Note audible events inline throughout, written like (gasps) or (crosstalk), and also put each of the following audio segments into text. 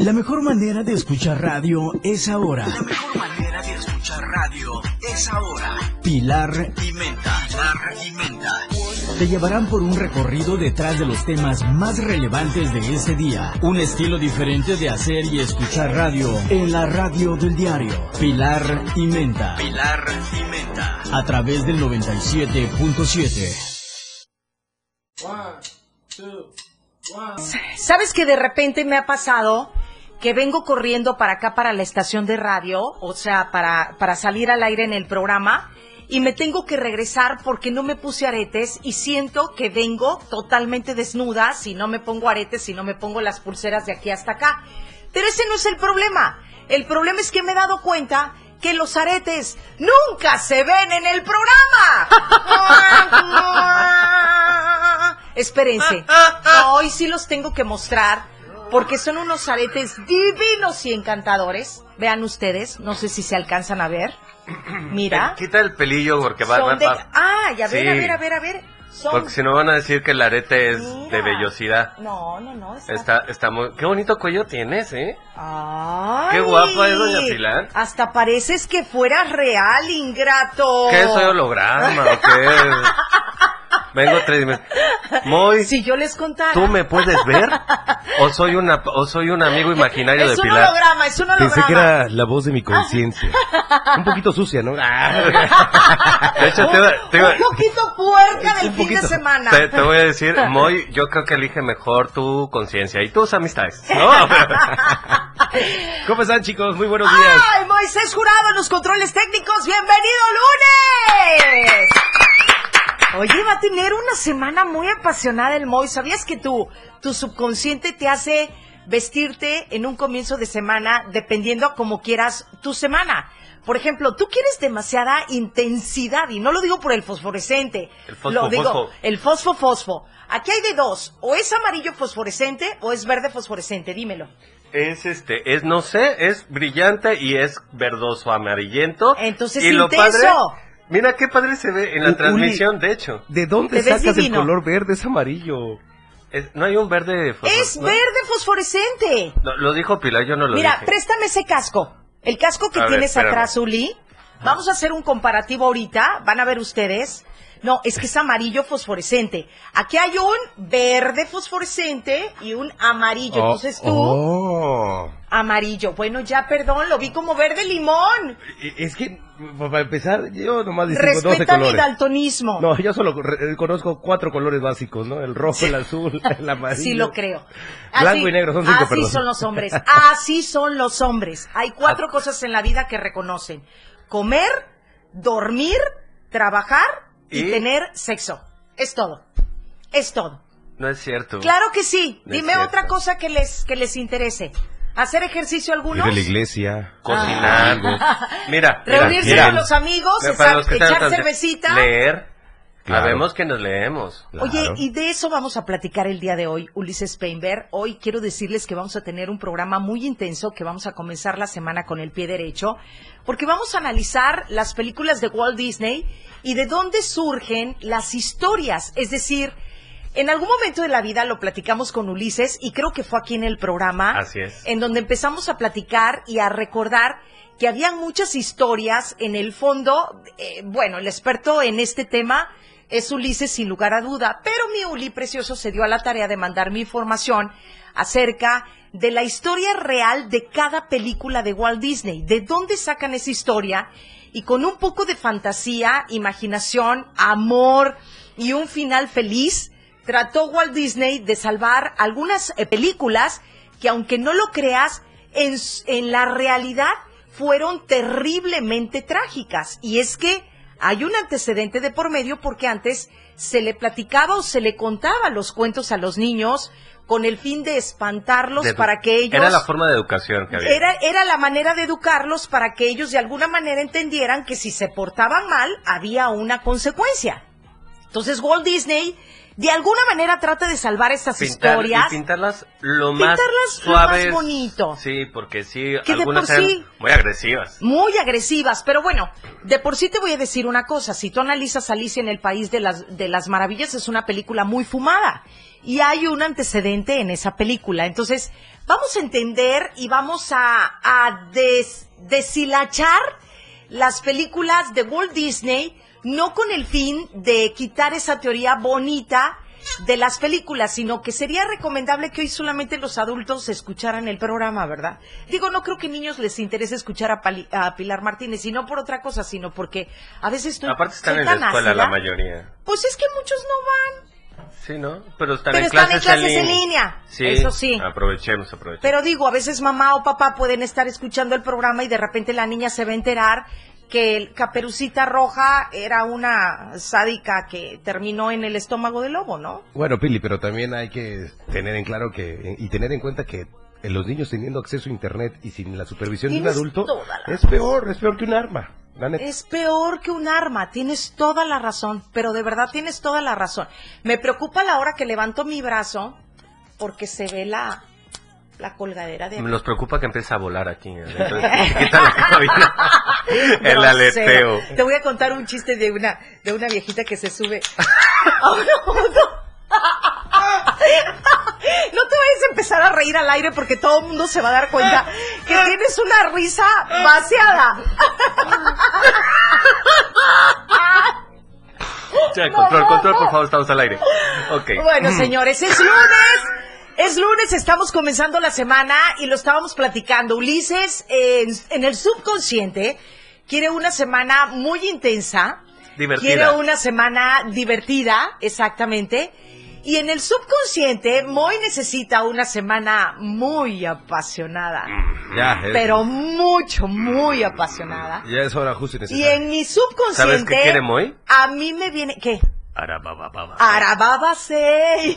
La mejor manera de escuchar radio es ahora. La mejor manera de escuchar radio es ahora. Pilar y Menta. Pilar y Menta. te llevarán por un recorrido detrás de los temas más relevantes de ese día. Un estilo diferente de hacer y escuchar radio en la radio del diario. Pilar y Menta. Pilar y Menta. A través del 97.7. ¿Sabes que de repente me ha pasado que vengo corriendo para acá, para la estación de radio, o sea, para, para salir al aire en el programa, y me tengo que regresar porque no me puse aretes y siento que vengo totalmente desnuda si no me pongo aretes, si no me pongo las pulseras de aquí hasta acá. Pero ese no es el problema. El problema es que me he dado cuenta que los aretes nunca se ven en el programa. (laughs) Espérense. Hoy sí los tengo que mostrar porque son unos aretes divinos y encantadores. Vean ustedes, no sé si se alcanzan a ver. (clears throat) Mira. Quita el pelillo porque va, va, de- va- Ah, ya ver, Sí. a ver, a ver, a ver. Son... Porque si no van a decir que el arete es Mira. de vellosidad. No, no, no. Está... Está, está muy... Qué bonito cuello tienes, ¿eh? Ay. Qué guapa es doña Pilar. Hasta pareces que fueras real, ingrato. ¿Qué soy holograma o qué? (laughs) Vengo tres meses. Muy... Si yo les contara. ¿Tú me puedes ver? ¿O soy, una, o soy un amigo imaginario es de un Pilar? holograma, es un holograma. Pensé que era la voz de mi conciencia. Un poquito sucia, ¿no? Ah. (laughs) De hecho, te, iba- te iba- Un poquito puerca del Un fin de semana. te- te voy a decir, Moy, yo creo que elige mejor tu conciencia y tus amistades, ¿no? (laughs) ¿Cómo están, chicos? Muy buenos días. ¡Ay, Moisés Jurado en los controles técnicos! ¡Bienvenido lunes! Oye, va a tener una semana muy apasionada el Moy. ¿Sabías que tu, tu subconsciente te hace vestirte en un comienzo de semana dependiendo a como quieras tu semana? Por ejemplo, tú quieres demasiada intensidad y no lo digo por el fosforescente. El fosfo, lo digo, fosfo. el fosfo fosfo. Aquí hay de dos, o es amarillo fosforescente o es verde fosforescente, dímelo. Es este, es no sé, es brillante y es verdoso amarillento. Entonces, y lo intenso. padre, mira qué padre se ve en la Uli. transmisión, de hecho. ¿De dónde sacas el color verde? Es amarillo. Es- no hay un verde fosfo- Es ¿no? verde fosforescente. No, lo dijo Pilar, yo no lo Mira, dije. préstame ese casco. El casco que A tienes atrás, Uli. Vamos a hacer un comparativo ahorita. Van a ver ustedes. No, es que es amarillo fosforescente. Aquí hay un verde fosforescente y un amarillo. Entonces tú, Oh. amarillo. Bueno, ya, perdón, lo vi como verde limón. E- Es que, para empezar, yo nomás distingo 12 Respeta mi colores. daltonismo. No, yo solo re- conozco cuatro colores básicos, ¿no? El rojo, el azul, (laughs) el amarillo. Sí lo creo. Blanco y negro, son cinco, Así perdón. son los hombres. (laughs) Así son los hombres. Hay cuatro Ah. cosas en la vida que reconocen. Comer, dormir, trabajar y, ¿Y? tener sexo. Es todo. Es todo. No es cierto. Claro que sí. No Dime otra cosa que les, que les interese. ¿Hacer ejercicio alguno? Ir a la iglesia. Cocinar. Ah. (laughs) Mira, mira, Reunirse mira. con los amigos, echar, los echar cervecita. Leer. Claro. Sabemos que nos leemos. Oye, y de eso vamos a platicar el día de hoy, Ulises Peinberg. Hoy quiero decirles que vamos a tener un programa muy intenso, que vamos a comenzar la semana con el pie derecho, porque vamos a analizar las películas de Walt Disney y de dónde surgen las historias. Es decir, en algún momento de la vida lo platicamos con Ulises y creo que fue aquí en el programa. Así es. En donde empezamos a platicar y a recordar que había muchas historias en el fondo. eh, bueno, el experto en este tema es Ulises sin lugar a duda, pero mi Uli precioso se dio a la tarea de mandarme información acerca de la historia real de cada película de Walt Disney, de dónde sacan esa historia y con un poco de fantasía, imaginación, amor y un final feliz, trató Walt Disney de salvar algunas eh, películas que aunque no lo creas, en, en la realidad fueron terriblemente trágicas. Y es que hay un antecedente de por medio porque antes se le platicaba o se le contaba los cuentos a los niños con el fin de espantarlos De- para que ellos... Era la forma de educación que había. Era, era la manera de educarlos para que ellos de alguna manera entendieran que si se portaban mal había una consecuencia. Entonces Walt Disney de alguna manera trata de salvar estas Pintar- historias. y pintarlas lo más Pintarlas lo más suaves. bonito. Sí, porque sí, Que de algunas por eran sí- muy agresivas. muy agresivas, pero bueno, de por sí te voy a decir una cosa, si tú analizas Alicia en el País de las, de las Maravillas, es una película muy fumada y hay un antecedente en esa película. Entonces, vamos a entender y vamos a, a des- deshilachar las películas de Walt Disney, no con el fin de quitar esa teoría bonita de las películas, sino que sería recomendable que hoy solamente los adultos escucharan el programa, ¿verdad? Digo, no creo que niños les interese escuchar a, Pali- a Pilar Martínez, y no por otra cosa, sino porque a veces estoy Aparte están en la escuela la mayoría. Pues es que muchos no van. Sí, ¿no? Pero están Pero en están en clases, clases en línea. Sí, Eso sí. Aprovechemos, aprovechemos. Pero digo, a veces mamá o papá pueden estar escuchando el programa y de repente la niña se va a enterar que el Caperucita Roja era una sádica que terminó en el estómago del lobo, ¿no? Bueno, Pili, pero también hay que tener en claro que y tener en cuenta que los niños teniendo acceso a internet y sin la supervisión de un adulto la es peor, es peor que un arma. Es peor que un arma, tienes toda la razón, pero de verdad tienes toda la razón. Me preocupa la hora que levanto mi brazo porque se ve la, la colgadera de... Nos preocupa que empiece a volar aquí. (laughs) ¿Qué tal la cabina? (laughs) El aleteo. Te voy a contar un chiste de una, de una viejita que se sube (laughs) a una moto. No te vayas a empezar a reír al aire porque todo el mundo se va a dar cuenta que tienes una risa vaciada. Ya, control, control, por favor, estamos al aire. Ok. Bueno, señores, es lunes. Es lunes, estamos comenzando la semana y lo estábamos platicando. Ulises, eh, en, en el subconsciente, quiere una semana muy intensa. Divertida. Quiere una semana divertida, exactamente. Y en el subconsciente, Moy necesita una semana muy apasionada. Ya, es, Pero mucho, muy apasionada. ya es hora justo y Y necesaria. en mi subconsciente. ¿Sabes qué quiere Moy? A mí me viene. ¿Qué? Arabababa. Arababa (laughs) se.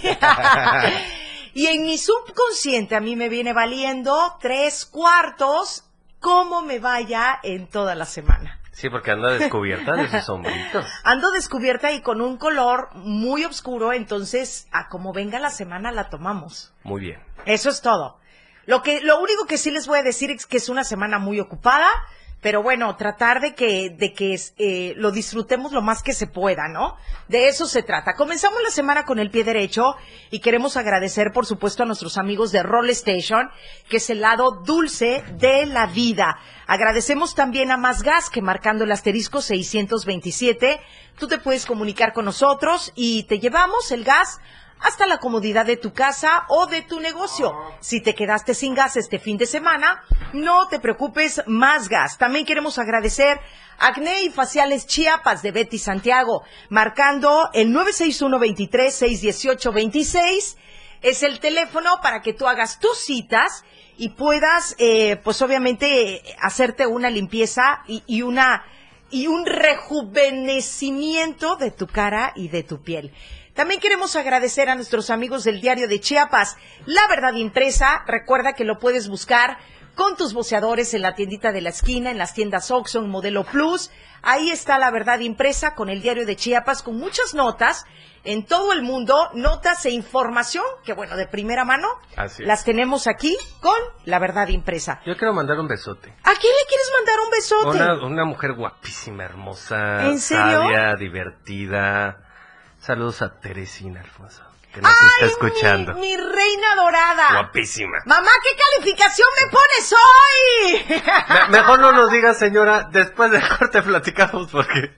Y en mi subconsciente a mí me viene valiendo tres cuartos cómo me vaya en toda la semana. Sí, porque anda descubierta de sus (laughs) sombritos. Ando descubierta y con un color muy oscuro, entonces a como venga la semana la tomamos. Muy bien. Eso es todo. Lo que, lo único que sí les voy a decir es que es una semana muy ocupada, pero bueno, tratar de que, de que eh, lo disfrutemos lo más que se pueda, ¿no? De eso se trata. Comenzamos la semana con el pie derecho y queremos agradecer, por supuesto, a nuestros amigos de Roll Station, que es el lado dulce de la vida. Agradecemos también a Más Gas, que marcando el asterisco 627, tú te puedes comunicar con nosotros y te llevamos el gas hasta la comodidad de tu casa o de tu negocio. Si te quedaste sin gas este fin de semana, no te preocupes, más gas. También queremos agradecer a Acné y Faciales Chiapas de Betty Santiago, marcando el 961-23-618-26. Es el teléfono para que tú hagas tus citas y puedas, eh, pues obviamente, hacerte una limpieza y, y una y un rejuvenecimiento de tu cara y de tu piel. También queremos agradecer a nuestros amigos del diario de Chiapas, La Verdad Impresa. Recuerda que lo puedes buscar con tus boceadores en la tiendita de la esquina, en las tiendas Oxxo, en Modelo Plus. Ahí está La Verdad Impresa con el diario de Chiapas, con muchas notas en todo el mundo, notas e información que, bueno, de primera mano, Así las tenemos aquí con La Verdad Impresa. Yo quiero mandar un besote. ¿A quién le quieres mandar un besote? Una, una mujer guapísima, hermosa, ¿En serio? sabia, divertida. Saludos a Teresina Alfonso, que nos está escuchando. Mi, mi reina dorada. Guapísima. Mamá, ¿qué calificación me pones hoy? Me- mejor no nos digas, señora, después del corte platicamos porque...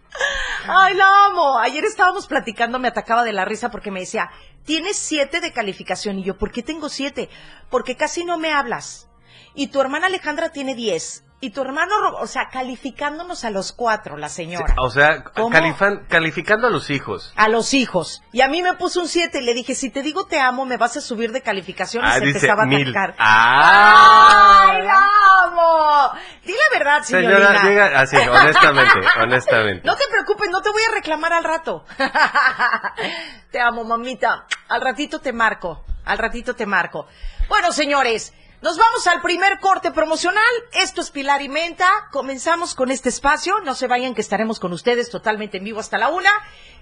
Ay, la amo. Ayer estábamos platicando, me atacaba de la risa porque me decía, tienes siete de calificación. Y yo, ¿por qué tengo siete? Porque casi no me hablas. Y tu hermana Alejandra tiene diez. Y tu hermano, o sea, calificándonos a los cuatro, la señora. O sea, califan- calificando a los hijos. A los hijos. Y a mí me puso un siete y le dije, si te digo te amo, me vas a subir de calificación. Y Ah, se dice empezaba a mil. atacar. Ah. ¡Ay, la amo! Di la verdad, señorita. Señora, diga así, honestamente, (laughs) honestamente. No te preocupes, no te voy a reclamar al rato. (laughs) te amo, mamita. Al ratito te marco. Al ratito te marco. Bueno, señores, nos vamos al primer corte promocional. Esto es Pilar y Menta. Comenzamos con este espacio. No se vayan que estaremos con ustedes totalmente en vivo hasta la una.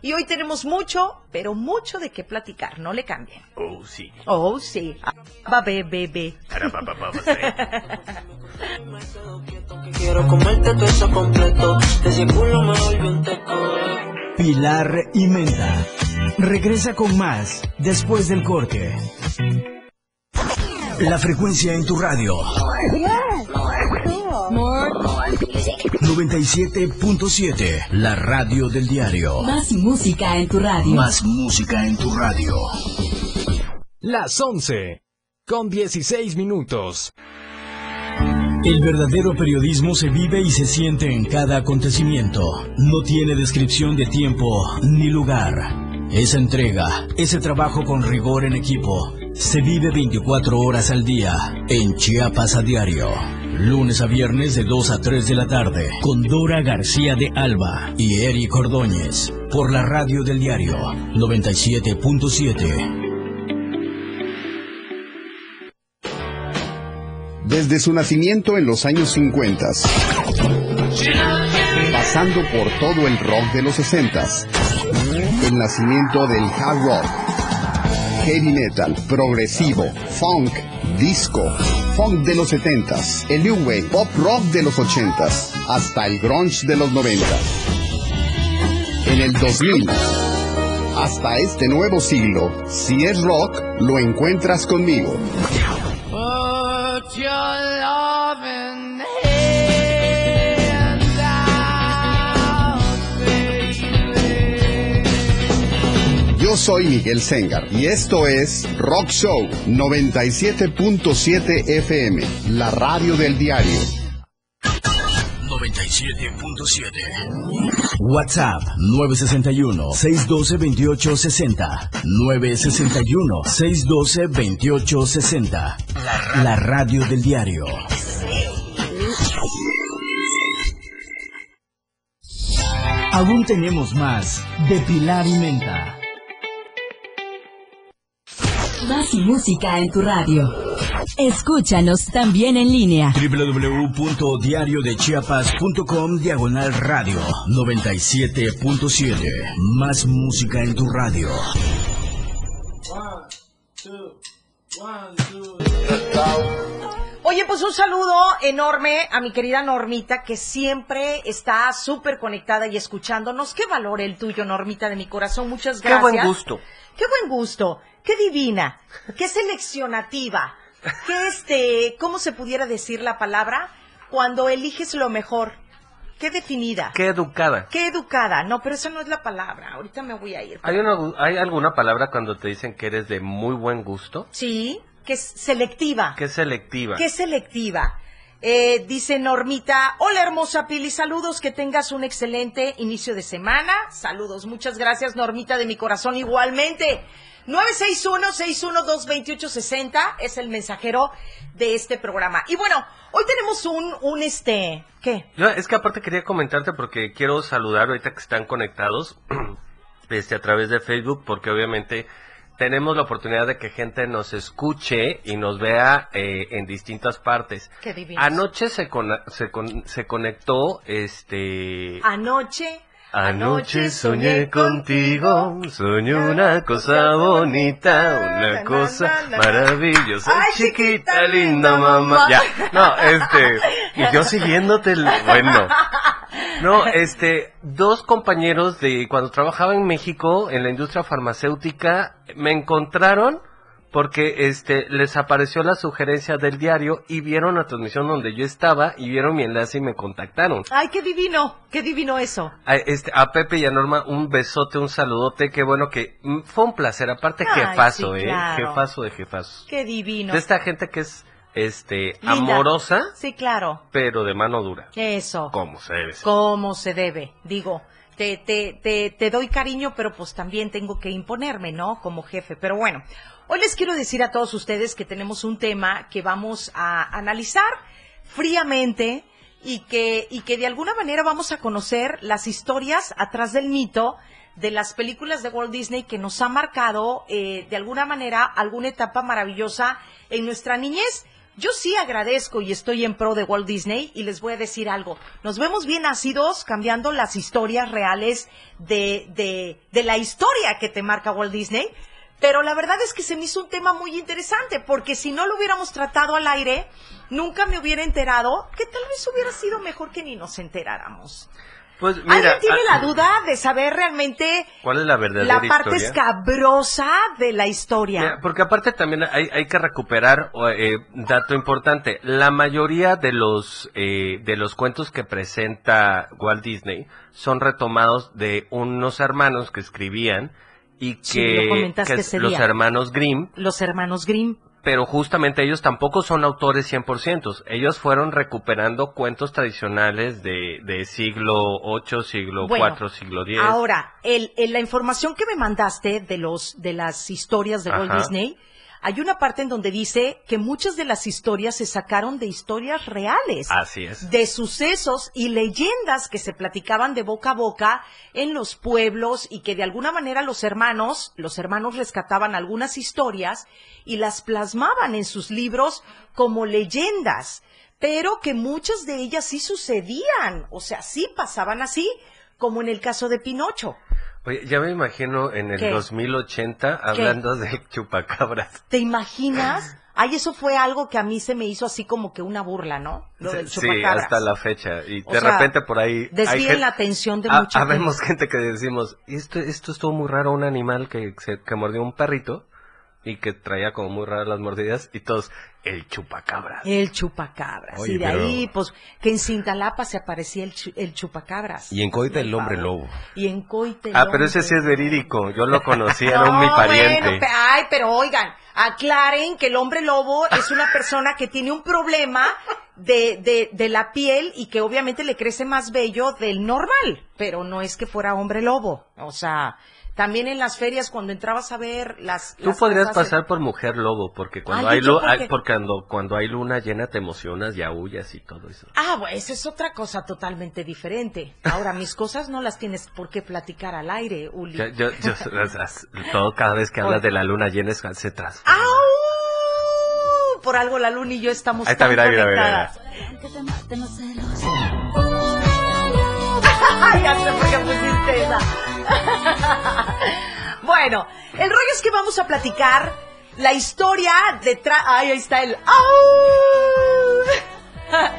Y hoy tenemos mucho, pero mucho de qué platicar. No le cambien. Oh, sí. Oh, sí. Va, be, be, be. Quiero comerte todo eso completo. De ese culo me volvió un teco. Pilar y Menta. Regresa con más después del corte. La frecuencia en tu radio. 97.7, la radio del diario. Más música en tu radio. Más música en tu radio. Las 11. Con 16 minutos. El verdadero periodismo se vive y se siente en cada acontecimiento. No tiene descripción de tiempo ni lugar. Esa entrega, ese trabajo con rigor en equipo, se vive 24 horas al día en Chiapas a diario. Lunes a viernes de 2 a 3 de la tarde con Dora García de Alba y Eric Ordóñez por la radio del diario 97.7. Desde su nacimiento en los años 50, pasando por todo el rock de los 60, el nacimiento del hard rock, heavy metal, progresivo, funk, disco, funk de los 70s, el new wave, pop rock de los 80s, hasta el grunge de los 90. En el 2000, hasta este nuevo siglo, si es rock, lo encuentras conmigo. Soy Miguel Sengar y esto es Rock Show 97.7 FM, la radio del diario. 97.7. WhatsApp 961-612-2860. 961-612-2860. La radio del diario. Aún tenemos más de Pilar y Menta. Más música en tu radio. Escúchanos también en línea. www.diariodechiapas.com diagonal radio 97.7. Más música en tu radio. Oye, pues un saludo enorme a mi querida Normita, que siempre está súper conectada y escuchándonos. Qué valor el tuyo, Normita, de mi corazón. Muchas Qué gracias. buen gusto. Qué buen gusto. Qué divina. Qué seleccionativa. Qué este, ¿cómo se pudiera decir la palabra? Cuando eliges lo mejor. Qué definida. Qué educada. Qué educada. No, pero esa no es la palabra. Ahorita me voy a ir. ¿Hay, una- ¿Hay alguna palabra cuando te dicen que eres de muy buen gusto? Sí, que es selectiva. Qué selectiva. Qué selectiva. Eh, dice Normita, hola hermosa Pili, saludos, que tengas un excelente inicio de semana. Saludos, muchas gracias Normita de mi corazón igualmente. 961-612-2860 es el mensajero de este programa. Y bueno, hoy tenemos un, un este, ¿qué? Es que aparte quería comentarte porque quiero saludar ahorita que están conectados (clears throat) este, a través de Facebook porque obviamente tenemos la oportunidad de que gente nos escuche y nos vea eh, en distintas partes. Qué divinos. Anoche se, con- se, con- se conectó este... Anoche. Anoche soñé contigo, soñé una cosa bonita, una cosa maravillosa, Ay, chiquita, linda mamá. Ya, no, este, y yo (laughs) siguiéndote, el- bueno, no, este, dos compañeros de cuando trabajaba en México en la industria farmacéutica me encontraron porque este les apareció la sugerencia del diario y vieron la transmisión donde yo estaba y vieron mi enlace y me contactaron. Ay, qué divino, qué divino eso. A, este, a Pepe y a Norma un besote, un saludote, qué bueno que mm, fue un placer, aparte Ay, jefazo, sí, eh, claro. jefazo de jefazos. Qué divino. De esta gente que es este Linda. amorosa, Sí, claro. pero de mano dura, Eso. como se debe. Como se debe, digo. Te, te, te, te doy cariño, pero pues también tengo que imponerme, ¿no? Como jefe. Pero bueno, hoy les quiero decir a todos ustedes que tenemos un tema que vamos a analizar fríamente y que, y que de alguna manera vamos a conocer las historias atrás del mito de las películas de Walt Disney que nos ha marcado eh, de alguna manera alguna etapa maravillosa en nuestra niñez. Yo sí agradezco y estoy en pro de Walt Disney y les voy a decir algo. Nos vemos bien nacidos cambiando las historias reales de, de, de la historia que te marca Walt Disney. Pero la verdad es que se me hizo un tema muy interesante porque si no lo hubiéramos tratado al aire, nunca me hubiera enterado que tal vez hubiera sido mejor que ni nos enteráramos. Pues mira, ¿Alguien tiene ah, la duda de saber realmente ¿cuál es la verdadera la parte historia? escabrosa de la historia? Mira, porque aparte también hay, hay que recuperar eh, dato importante. La mayoría de los eh, de los cuentos que presenta Walt Disney son retomados de unos hermanos que escribían y Sí, que, lo comentaste que los hermanos Grimm, Los hermanos Grimm. pero justamente ellos tampoco son autores 100%. Ellos fueron recuperando cuentos tradicionales de, de siglo 8, siglo Bueno, 4, siglo 10. Ahora, el, el- la información que me mandaste de los de las historias de Walt. Disney, hay una parte en donde dice que muchas de las historias se sacaron de historias reales. Así es. de sucesos y leyendas que se platicaban de boca a boca en los pueblos y que de alguna manera los hermanos, los hermanos rescataban algunas historias y las plasmaban en sus libros como leyendas, pero que muchas de ellas sí sucedían, o sea, sí pasaban así, como en el caso de Pinocho. Oye, ya me imagino en el ¿Qué? 2080 hablando de chupacabras. ¿Te imaginas? Ay, eso fue algo que a mí se me hizo así como que una burla, ¿no? Lo del Sí, chupacabras. hasta la fecha. Y O de sea, repente por ahí... desvíen la atención de Ah, mucha gente. Habemos gente que decimos, esto, esto estuvo muy raro, un animal que, se, que mordió un perrito y que traía como muy raras las mordidas y todos, el chupacabras. El chupacabras. Oye, y de pero- ahí, pues, que en Cintalapa se aparecía el, chu- el chupacabras. Y en Coita el hombre lobo. Y en Coite el Ah, pero ese sí es verídico, yo lo conocí, (laughs) era un mi No, pariente. bueno, pe- ay, pero oigan, aclaren que el hombre lobo es una persona que tiene un problema de, de, de la piel y que obviamente le crece más bello del normal, pero no es que fuera hombre lobo. O sea, también en las ferias cuando entrabas a ver las... Tú las podrías pasar por mujer lobo, porque cuando Ay, hay, ¿yo lu- por hay- qué? porque cuando, cuando hay luna llena te emocionas y aullas y todo eso. Ah, bueno, esa es otra cosa totalmente diferente. Ahora, mis cosas no las tienes por qué platicar al aire, Uli. Yo, yo, yo- todo cada vez que hablas de la luna llena es- se transforma. ¡Au! Por algo la luna y yo estamos Ahí está, tan mira, mira, mira, (laughs) ya sé por qué pusiste esa. (laughs) (laughs) bueno, el rollo es que vamos a platicar la historia detrás. Ay, ahí está el. ¡Au! (laughs)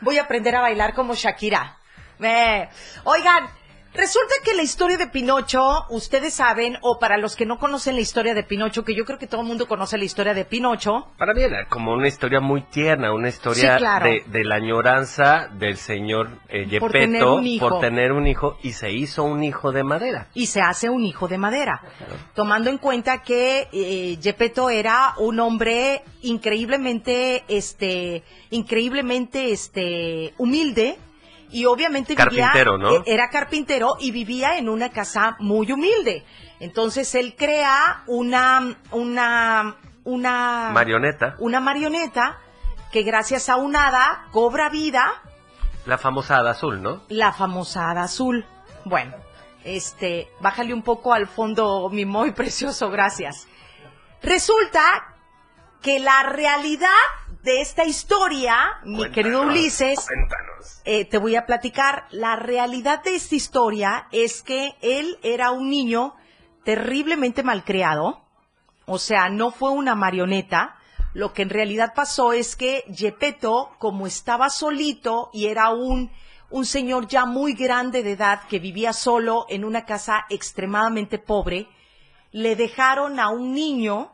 Voy a aprender a bailar como Shakira. Eh, Oigan, resulta que la historia de Pinocho, ustedes saben, o para los que no conocen la historia de Pinocho, que yo creo que todo el mundo conoce la historia de Pinocho, Para mí era como una historia muy tierna, una historia Sí, claro. de, de la añoranza del señor eh, Por tener un hijo. por tener un hijo y se hizo un hijo de madera. y se hace un hijo de madera. Tomando en cuenta que eh, Gepetto era un hombre increíblemente, este, increíblemente, este, humilde y obviamente Carpintero, vivía, ¿no? eh, era carpintero y vivía en una casa muy humilde. Entonces él crea una, una, una Marioneta, una marioneta que gracias a un hada cobra vida la famosa hada azul, ¿no? la famosa hada azul. Bueno, este, bájale un poco al fondo, mi muy precioso, gracias. Resulta que la realidad de esta historia, mi querido Ulises, Cuéntanos. eh, te voy a platicar. La realidad de esta historia es que él era un niño terriblemente malcriado. O sea, no fue una marioneta. Lo que en realidad pasó es que Gepetto, como estaba solito y era un, un señor ya muy grande de edad que vivía solo en una casa extremadamente pobre, le dejaron a un niño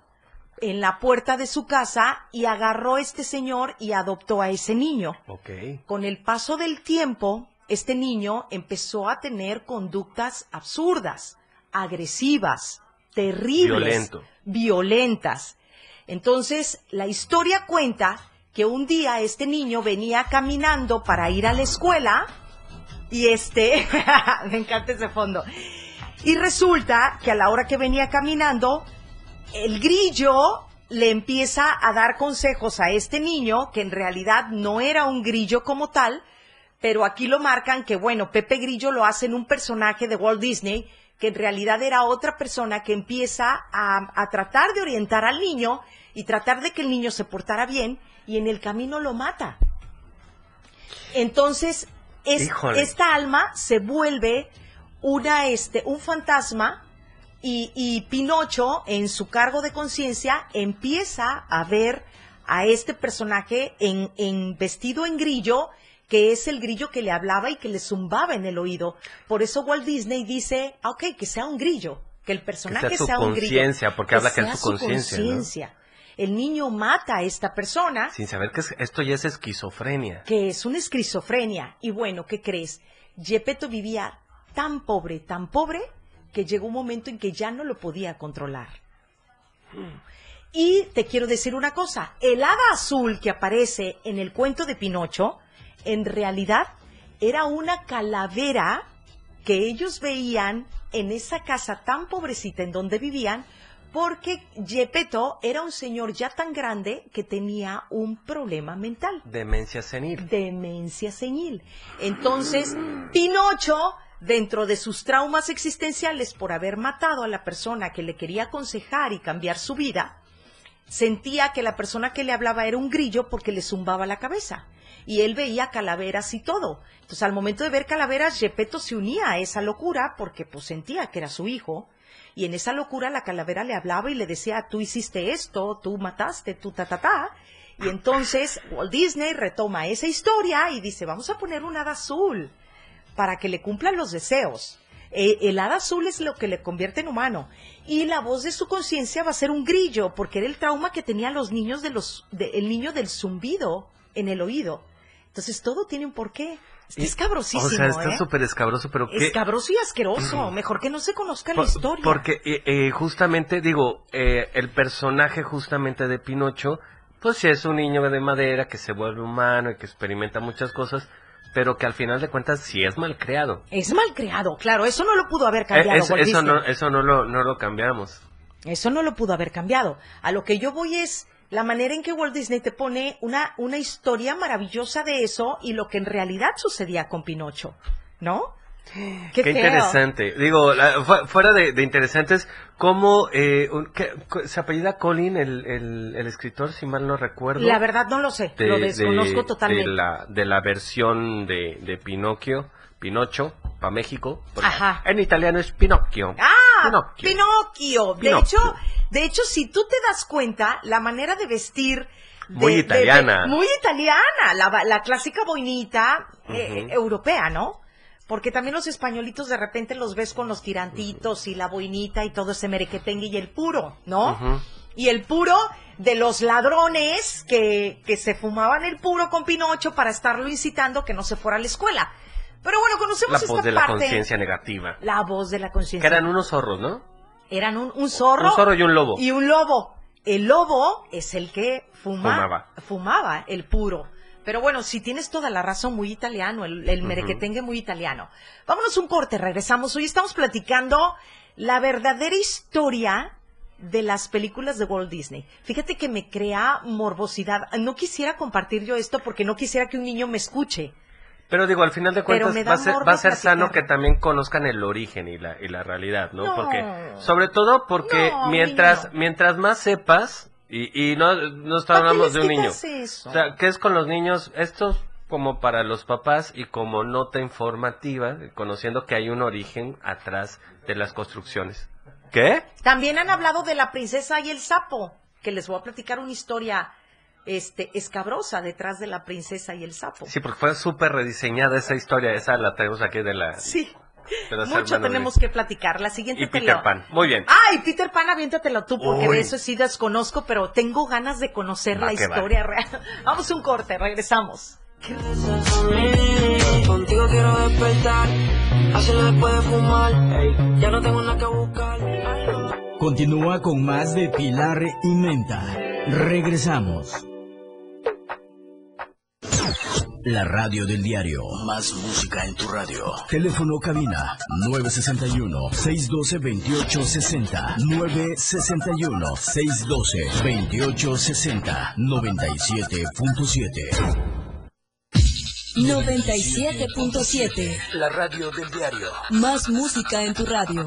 en la puerta de su casa y agarró a este señor y adoptó a ese niño. Ok. Con el paso del tiempo, este niño empezó a tener conductas absurdas, agresivas, terribles, Violento. violentas. Entonces, la historia cuenta que un día este niño venía caminando para ir a la escuela y este, (laughs) me encanta ese fondo. Y resulta que a la hora que venía caminando, el grillo le empieza a dar consejos a este niño, que en realidad no era un grillo como tal, pero aquí lo marcan que, bueno, Pepe Grillo lo hace en un personaje de Walt Disney, que en realidad era otra persona que empieza a, a tratar de orientar al niño y tratar de que el niño se portara bien y en el camino lo mata. Entonces, es- esta alma se vuelve una, este, un fantasma y, y Pinocho, en su cargo de conciencia, empieza a ver a este personaje en, en vestido en grillo que es el grillo que le hablaba y que le zumbaba en el oído. Por eso Walt Disney dice, ah, ok, que sea un grillo, que el personaje sea un grillo. conciencia, porque habla que es su conciencia. El niño mata a esta persona, Sin saber que es- esto ya es esquizofrenia. que es una esquizofrenia. Y bueno, ¿qué crees? Gepetto vivía tan pobre, tan pobre, que llegó un momento en que ya no lo podía controlar. Y te quiero decir una cosa, el hada azul que aparece en el cuento de Pinocho, en realidad era una calavera que ellos veían en esa casa tan pobrecita en donde vivían, porque Gepetto era un señor ya tan grande que tenía un problema mental Demencia senil. demencia senil. Entonces, Pinocho, dentro de sus traumas existenciales por haber matado a la persona que le quería aconsejar y cambiar su vida, sentía que la persona que le hablaba era un grillo porque le zumbaba la cabeza. Y él veía calaveras y todo. Entonces, al momento de ver calaveras, Gepetto se unía a esa locura porque pues sentía que era su hijo. Y en esa locura la calavera le hablaba y le decía, tú hiciste esto, tú mataste, tú ta ta ta. Y entonces Walt Disney retoma esa historia y dice, vamos a poner un hada azul para que le cumplan los deseos. Eh, el hada azul es lo que le convierte en humano. Y la voz de su conciencia va a ser un grillo, porque era el trauma que tenían los niños de los, de- el niño del zumbido en el oído. Entonces todo tiene un porqué. Está escabrosísimo, O sea, está ¿eh? súper escabroso, pero qué... Escabroso y asqueroso. Mejor que no se conozca la historia. Porque eh, eh, justamente, digo, eh, el personaje justamente de Pinocho, pues es un niño de madera que se vuelve humano y que experimenta muchas cosas, pero que al final de cuentas sí es mal creado. Es mal creado, claro. Eso no lo pudo haber Eh, cambiado. eso, no, eso no lo, no lo cambiamos. Eso no lo pudo haber cambiado. A lo que yo voy es la manera en que Walt Disney te pone una, una historia maravillosa de eso y lo que en realidad sucedía con Pinocho, ¿no? Qué, interesante. Digo, la- fu- fuera de, de interesantes, ¿cómo eh, un- se apellida Colin, el, el, el escritor, si mal no recuerdo? La verdad no lo sé, de- lo desconozco de- totalmente. De la, de la versión de, de Pinocchio, Pinocho, para México. Ajá. En italiano es Pinocchio. Ah, Pinocchio. Pinocchio. De Pinocchio. hecho, de hecho, si tú te das cuenta, la manera de vestir Muy italiana. muy italiana, la, la clásica boinita eh, europea, ¿no? Porque también los españolitos de repente los ves con los tirantitos y la boinita y todo ese merequetengue y el puro, ¿no? Y el puro de los ladrones que, que se fumaban el puro con Pinocho para estarlo incitando que no se fuera a la escuela. Pero bueno, conocemos La esta voz de la parte. conciencia negativa. La voz de la Que conciencia. eran unos zorros, ¿no? Eran un, un zorro. Un zorro y un lobo. Y un lobo. El lobo es el que fuma, Fumaba. fumaba el puro. Pero bueno, si tienes toda la razón, muy italiano, el, el merequetengue muy italiano. Vámonos un corte, regresamos. Hoy estamos platicando la verdadera historia de las películas de Walt Disney. Fíjate que me crea morbosidad. No quisiera compartir yo esto porque no quisiera que un niño me escuche. Pero digo, al final de cuentas va a ser, va a ser sano que también conozcan el origen y la, y la realidad, ¿no? No. Porque, sobre todo porque No, mientras, mientras más sepas, y, y no, no ¿Para qué hablamos les de un niño. eso? O sea, ¿qué es con los niños? Esto es como para los papás y como nota informativa, conociendo que hay un origen atrás de las construcciones. ¿Qué? También han hablado de la princesa y el sapo, que les voy a platicar una historia este escabrosa detrás de la princesa y el sapo. Sí, porque fue súper rediseñada esa historia, esa la tenemos aquí de la... Sí, mucho tenemos que platicar. La siguiente Y te Peter lo- Pan. Muy bien. Ay, Peter Pan, aviéntatelo tú, porque Uy. de eso sí desconozco, pero tengo ganas de conocer Va la va. historia real. (laughs) Vamos a un corte, regresamos. Contigo quiero despertar, hacerlo después de fumar. ey, ya no tengo nada que buscar. Continúa con más de Pilar y Menta. Regresamos. La radio del diario. Más música en tu radio. Teléfono cabina 961-612-2860. 961-612-2860. 97.7. 97.7. La radio del diario. Más música en tu radio.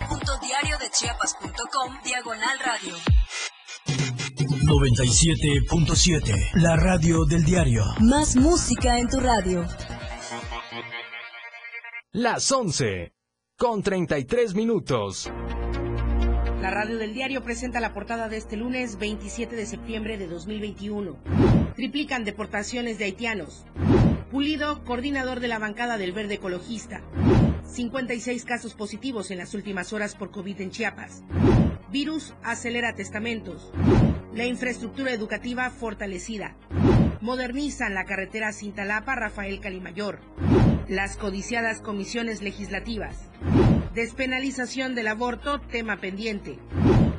www.diariodechiapas.com Diagonal Radio 97.7. La radio del diario. Más música en tu radio. Las 11 con 33 minutos. La radio del diario presenta la portada de este lunes 27 de septiembre de 2021. Triplican deportaciones de haitianos. Pulido, coordinador de la bancada del Verde Ecologista. 56 casos positivos en las últimas horas por COVID en Chiapas. Virus acelera testamentos. La infraestructura educativa fortalecida. Modernizan la carretera Cintalapa Rafael Calimayor. Las codiciadas comisiones legislativas. Despenalización del aborto, tema pendiente.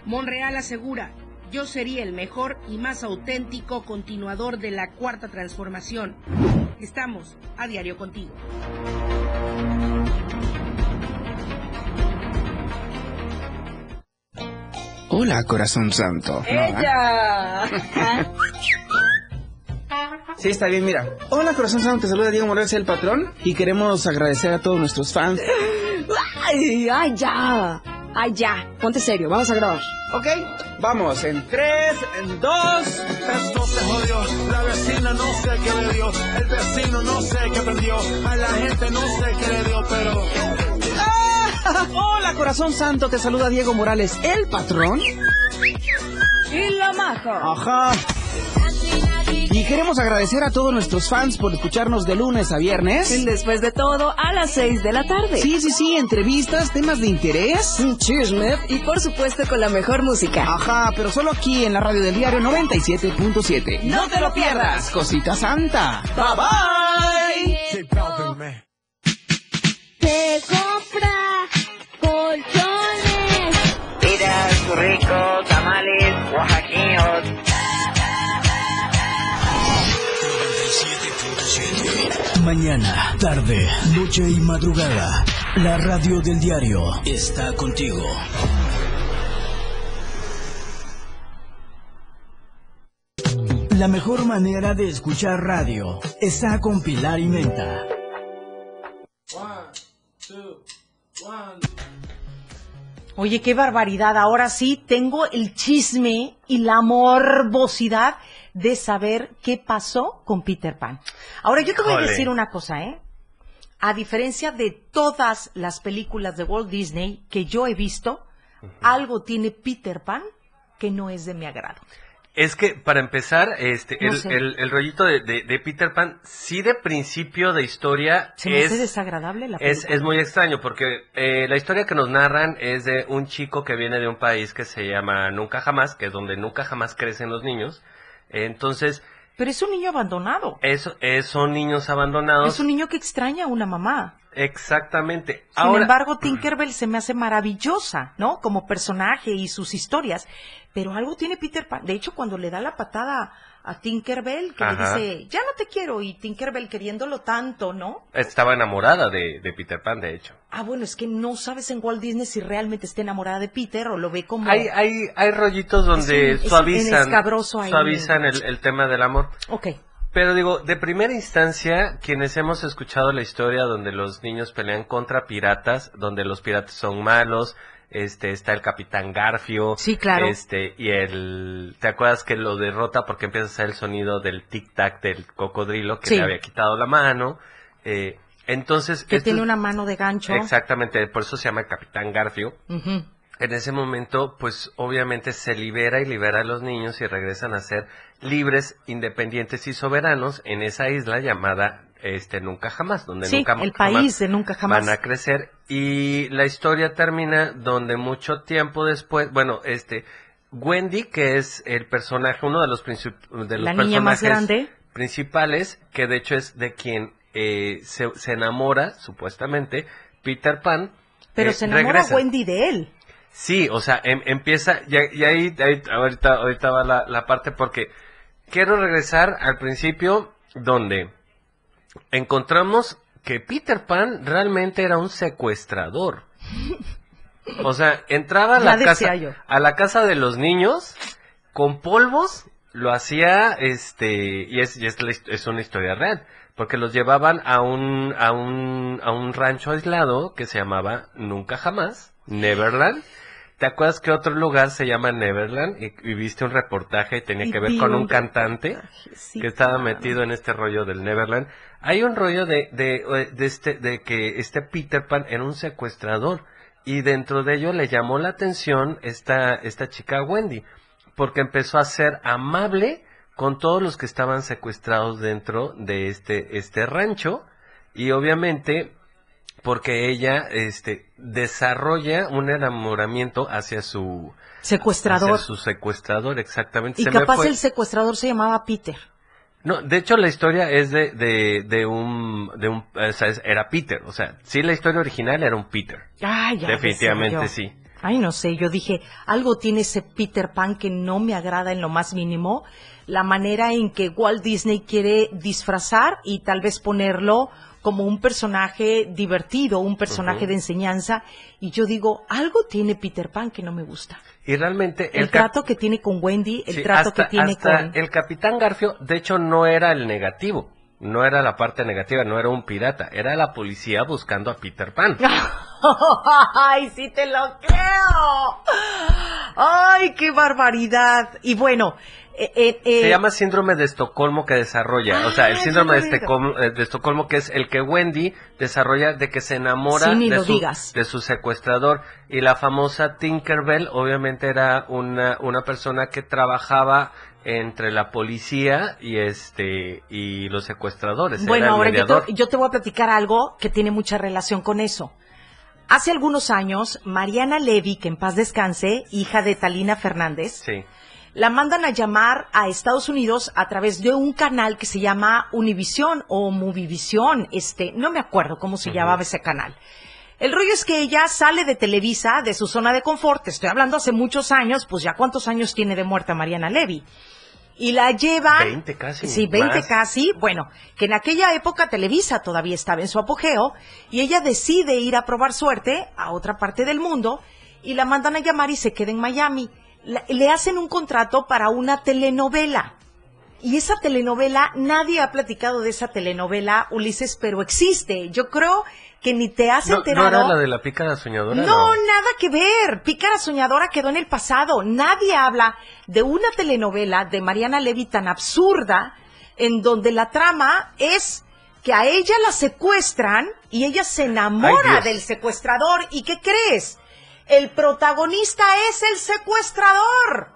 Monreal asegura, yo sería el mejor y más auténtico continuador de la cuarta transformación. Estamos a diario contigo. Hola, corazón santo. ¡Ella! (laughs) Sí, está bien, mira. Hola, corazón santo, te saluda Diego Morales, el patrón, y queremos agradecer a todos nuestros fans. Ay, ay, ya. Ay, ya. Ponte serio, vamos a grabar. Ok, vamos, en tres, en dos. Esto se jodió, la vecina no sé qué le dio, el vecino no sé qué perdió, a la gente no sé qué le dio, pero... ¡Ah! Hola, corazón santo, te saluda Diego Morales, el patrón. Y la maja. Ajá. Y queremos agradecer a todos nuestros fans por escucharnos de lunes a viernes. Después de todo, a las 6 de la tarde. Sí, sí, sí, entrevistas, temas de interés. Chisme y por supuesto con la mejor música. Ajá, pero solo aquí en la radio del diario 97.7. No te lo pierdas. Cosita santa. Bye bye. Se compra colchones. Mira, ricos, tamales, oaxaqueños. Mañana, tarde, noche y madrugada. La radio del diario está contigo. La mejor manera de escuchar radio está con Pilar y Menta. Oye, qué barbaridad. Ahora sí tengo el chisme y la morbosidad de saber qué pasó con Peter Pan. Ahora yo te voy a decir una cosa, ¿eh? A diferencia de todas las películas de Walt Disney que yo he visto, algo tiene Peter Pan que no es de mi agrado. Es que, para empezar, este, No el, el- el rollito de, de- de Peter Pan, sí de principio de historia Se me es, hace desagradable la es, es muy extraño, porque eh, la historia que nos narran es de un chico que viene de un país que se llama Nunca Jamás, que es donde nunca jamás crecen los niños. Entonces, Pero es un niño abandonado. eso, es- son niños abandonados. Es un niño que extraña a una mamá. Exactamente. Sin Ahora, embargo, (clears throat) Tinkerbell se me hace maravillosa, ¿no? Como personaje y sus historias. Pero algo tiene Peter Pan. De hecho, cuando le da la patada a Tinkerbell, que Ajá. le dice, ya no te quiero, y Tinkerbell queriéndolo tanto, ¿no? estaba enamorada de, de Peter Pan, de hecho. Ah, bueno, es que no sabes en Walt Disney si realmente está enamorada de Peter o lo ve como... Hay, hay, hay rollitos donde Es un- suavizan, ahí. suavizan el, el tema del amor. Ok. Pero digo, de primera instancia, quienes hemos escuchado la historia donde los niños pelean contra piratas, donde los piratas son malos, este, está el Capitán Garfio. Sí, claro. Este, y el, ¿te acuerdas que lo derrota porque empieza a hacer el sonido del tic-tac del cocodrilo que Sí. le había quitado la mano? Eh, entonces, Que esto- tiene una mano de gancho. Exactamente, por eso se llama el Capitán Garfio. En ese momento, pues obviamente se libera y libera a los niños y regresan a ser libres, independientes y soberanos en esa isla llamada este Nunca Jamás, donde Sí, nunca el jamás país de nunca jamás. van a crecer y la historia termina donde mucho tiempo después, bueno, este Wendy, que es el personaje, uno de los, de los La niña más grande. principales, que de hecho es de quien eh, se, se enamora, supuestamente, Peter Pan. Pero eh, se enamora regresa. Wendy de él. Sí, o sea, em- empieza, y, y ahí, ahí- ahorita, ahorita va la, la parte porque quiero regresar al principio donde encontramos que Peter Pan realmente era un secuestrador. O sea, entraba a la casa, a la casa de los niños con polvos lo hacía, este, y es, y es, es una historia real, porque los llevaban a un, a un, a un rancho aislado que se llamaba Nunca Jamás, Neverland. ¿Te acuerdas que otro lugar se llama Neverland? Y, y viste un reportaje y tenía Y que ver con un un cantante sí, que estaba metido en este rollo del Neverland. Hay un rollo de, de, de este, de que este Peter Pan era un secuestrador y dentro de ello le llamó la atención esta, esta chica Wendy porque empezó a ser amable con todos los que estaban secuestrados dentro de este, este rancho y obviamente porque ella este desarrolla un enamoramiento hacia su Secuestrador. hacia su secuestrador exactamente Y Se me capaz fue. el secuestrador se llamaba Peter. No, de hecho la historia es de, de, de un, de un, o sea, era Peter, o sea, sí la historia original era un Peter. Ay, ya Definitivamente sí. Ay, no sé, yo dije, algo tiene ese Peter Pan que no me agrada en lo más mínimo, la manera en que Walt Disney quiere disfrazar y tal vez ponerlo como un personaje divertido, un personaje de enseñanza, y yo digo, algo tiene Peter Pan que no me gusta. Y realmente El, trato que tiene con Wendy, el sí, trato hasta- que tiene hasta con... el Capitán Garfio, de hecho no era el negativo, no era la parte negativa, no era un pirata, era la policía buscando a Peter Pan. (laughs) ¡Ay, sí te lo creo! ¡Ay, qué barbaridad! Y bueno, eh, eh, eh, Se llama síndrome de Estocolmo que desarrolla, o sea, el Ah, síndrome de Estocolmo, eh, de Estocolmo que es el que Wendy desarrolla de que se enamora Sí, de, su, digas. de su secuestrador y la famosa Tinkerbell obviamente era una, una persona que trabajaba entre la policía y este y los secuestradores. Bueno, ahora yo te, yo te voy a platicar algo que tiene mucha relación con eso. Hace algunos años, Mariana Levy, que en paz descanse, hija de Talina Fernández, Sí. la mandan a llamar a Estados Unidos a través de un canal que se llama Univision o Movivisión, este, no me acuerdo cómo se llamaba ese canal. El rollo es que ella sale de Televisa, de su zona de confort, te estoy hablando hace muchos años, pues ya cuántos años tiene de muerta Mariana Levy. Y la llevan... 20 casi, Sí, 20 más. casi. Bueno, que en aquella época Televisa todavía estaba en su apogeo y ella decide ir a probar suerte a otra parte del mundo y la mandan a llamar y se queda en Miami. La- le hacen un contrato para una telenovela. Y esa telenovela, nadie ha platicado de esa telenovela, Ulises, pero existe. Yo creo que ni te has No, ¿no enterado. era la de la pícara soñadora? No, nada que ver. Pícara Soñadora quedó en el pasado. Nadie habla de una telenovela de Mariana Levy tan absurda en donde la trama es que a ella la secuestran y ella se enamora del secuestrador. ¿Y qué crees? El protagonista es el secuestrador.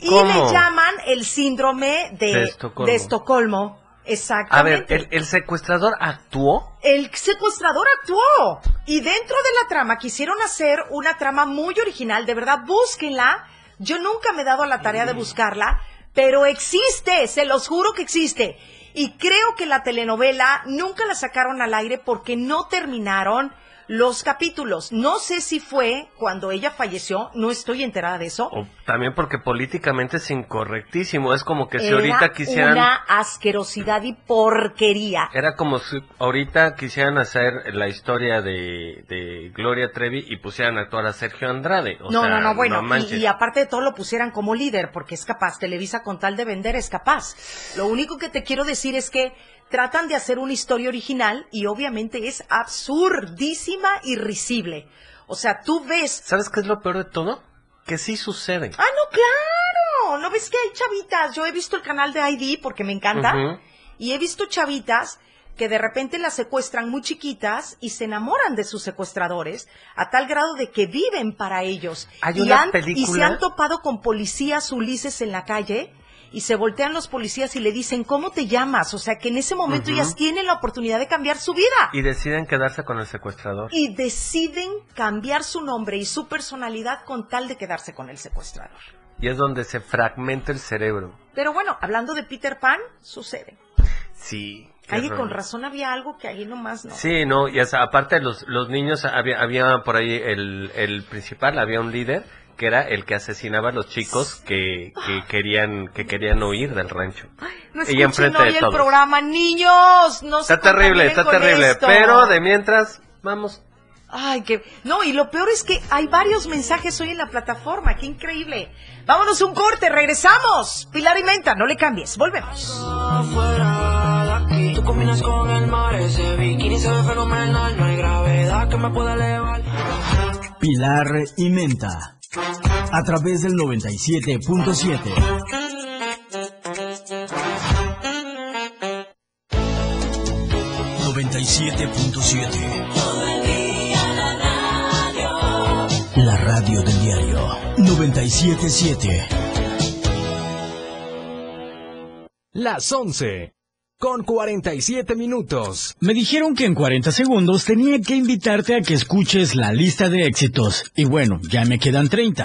Y le llaman el síndrome de, De Estocolmo. de Estocolmo. A ver, Exactamente. ¿el, el secuestrador actuó? El secuestrador actuó. Y dentro de la trama quisieron hacer una trama muy original. De verdad, búsquenla. Yo nunca me he dado a la tarea de buscarla, pero existe, se los juro que existe. Y creo que la telenovela nunca la sacaron al aire porque no terminaron los capítulos. No sé si fue cuando ella falleció, no estoy enterada de eso. O también porque políticamente es incorrectísimo. Es como que si Era ahorita quisieran... una asquerosidad y porquería. Era como si ahorita quisieran hacer la historia de, de Gloria Trevi y pusieran a actuar a Sergio Andrade. O no, sea, no, no, bueno, y aparte de todo lo pusieran como líder, porque es capaz, Televisa con tal de vender es capaz. Lo único que te quiero decir es que tratan de hacer una historia original y obviamente es absurdísima y risible. O sea, tú ves... ¿Sabes qué es lo peor de todo? Que sí sucede. Ah, no, claro, ¿no ves que hay chavitas? Yo he visto el canal de ID porque me encanta y he visto chavitas que de repente las secuestran muy chiquitas y se enamoran de sus secuestradores a tal grado de que viven para ellos. Hay y, una han, y se han topado con policías Ulises en la calle y se voltean los policías y le dicen, ¿cómo te llamas? O sea, que en ese momento ellas tienen la oportunidad de cambiar su vida. Y deciden quedarse con el secuestrador. Y deciden cambiar su nombre y su personalidad con tal de quedarse con el secuestrador. Y es donde se fragmenta el cerebro. Pero bueno, hablando de Peter Pan, sucede. Sí. Ahí con razón había algo que ahí nomás no. Sí, no, y hasta- aparte los, los niños, había, había por ahí el, el principal, había un líder que era el que asesinaba a los chicos que, que querían que querían huir del rancho. No y enfrente hoy de el todos. programa, niños. No se Está terrible, está con terrible, esto. pero de mientras, vamos Ay, que no, y lo peor es que hay varios mensajes hoy en la plataforma, qué increíble. Vámonos un corte, regresamos. Pilar y Menta, no le cambies, volvemos. Fuera de aquí, tú combinas con el mar, ese bikini se ve fenomenal, no hay gravedad que me pueda elevar. Pilar y Menta. A través del 97.7. La radio del diario 977. Las 11. Con 47 minutos. Me dijeron que en 40 segundos tenía que invitarte a que escuches la lista de éxitos. Y bueno, ya me quedan 30.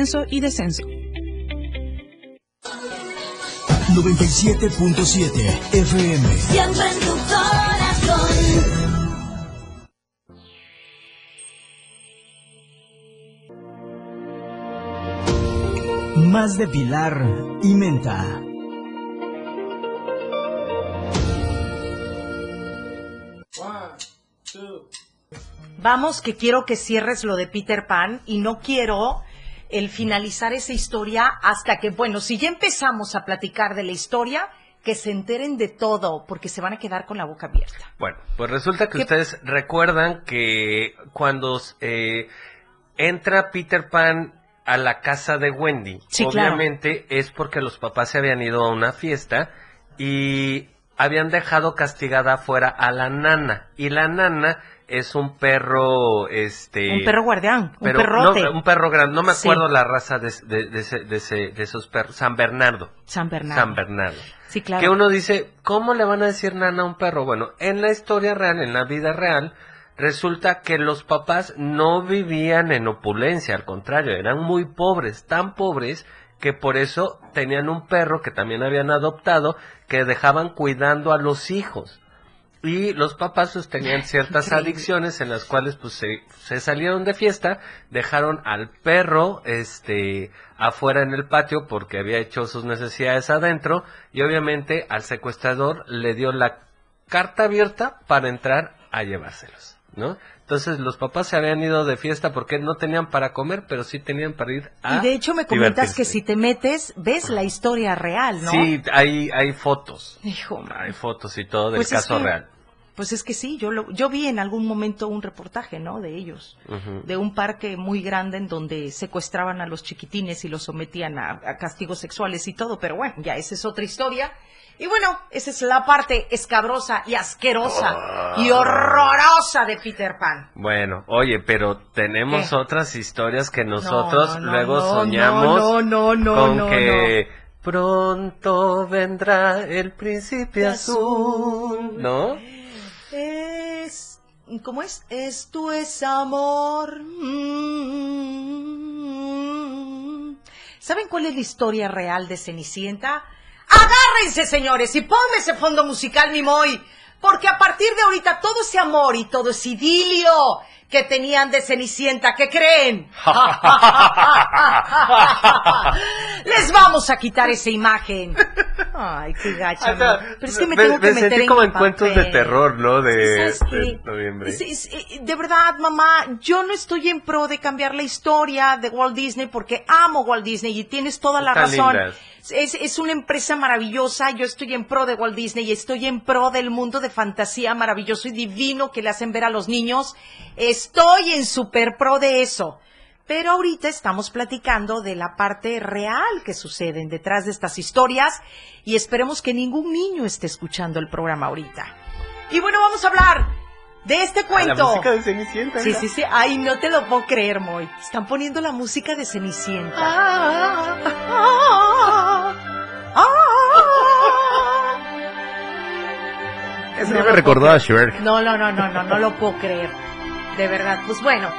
y descenso. 97.7 FM. Siempre en tu corazón. Más de Pilar y Menta. Vamos, que quiero que cierres lo de Peter Pan y no quiero el finalizar esa historia hasta que, bueno, si ya empezamos a platicar de la historia, que se enteren de todo, porque se van a quedar con la boca abierta. Bueno, pues resulta que ¿Qué- ustedes recuerdan que cuando eh, entra Peter Pan a la casa de Wendy, Sí, claro. obviamente es porque los papás se habían ido a una fiesta y habían dejado castigada afuera a la nana. Y la nana es un perro, este... Un perro guardián, un perrote. no, un perro grande, no me Sí. acuerdo la raza de, de- de ese- de ese- de esos perros, San Bernardo. San Bernardo. San Bernardo. Sí, claro. Que uno dice, ¿cómo le van a decir nana a un perro? Bueno, en la historia real, en la vida real, resulta que los papás no vivían en opulencia, al contrario, eran muy pobres, tan pobres que por eso tenían un perro que también habían adoptado, que dejaban cuidando a los hijos. Y los papás pues, tenían ciertas adicciones en las cuales pues se, se salieron de fiesta, dejaron al perro este afuera en el patio porque había hecho sus necesidades adentro y obviamente al secuestrador le dio la carta abierta para entrar a llevárselos, ¿no? Entonces los papás se habían ido de fiesta porque no tenían para comer, pero sí tenían para ir a Y de hecho me comentas que si te metes, ves la historia real, ¿no? Sí, hay, hay fotos. Hijo, Hay fotos y todo del Pues es caso que- real. Pues es que sí, yo lo, yo vi en algún momento un reportaje, ¿no? De ellos, de un parque muy grande en donde secuestraban a los chiquitines y los sometían a, a castigos sexuales y todo, pero bueno, ya esa es otra historia. Y bueno, esa es la parte escabrosa y asquerosa y Ah. horrorosa de Peter Pan. Bueno, oye, pero tenemos ¿Qué? otras historias que nosotros no, luego no, soñamos con que pronto vendrá el príncipe azul, ¿no? Es, ¿cómo es? Esto es amor. Mm, ¿Saben cuál es la historia real de Cenicienta? Agárrense, señores, y ponme ese fondo musical, mi Moy. Porque a partir de ahorita todo ese amor y todo ese idilio que tenían de Cenicienta, ¿qué creen? (laughs) Les vamos a quitar esa imagen. Ay, qué gacha. O sea, ¿no? Pero es que me, me, tengo que me meter sentí en como en cuentos de terror, ¿no? De, ¿Sabes de noviembre. De verdad, mamá, yo no estoy en pro de cambiar la historia de Walt Disney porque amo Walt Disney y tienes toda la razón. lindas. Es, es una empresa maravillosa, yo estoy en pro de Walt Disney y estoy en pro del mundo de fantasía maravilloso y divino que le hacen ver a los niños. Estoy en super pro de eso. Pero ahorita estamos platicando de la parte real que suceden detrás de estas historias y esperemos que ningún niño esté escuchando el programa ahorita. Y bueno, vamos a hablar de este cuento. La música de Cenicienta. Sí, sí, sí. Ay, no te lo puedo creer, Moy. Están poniendo la música de Cenicienta. Ah. Eso No ya lo me recordó a Shrek. No, no, no, no, no, no lo puedo creer. De verdad. Pues bueno.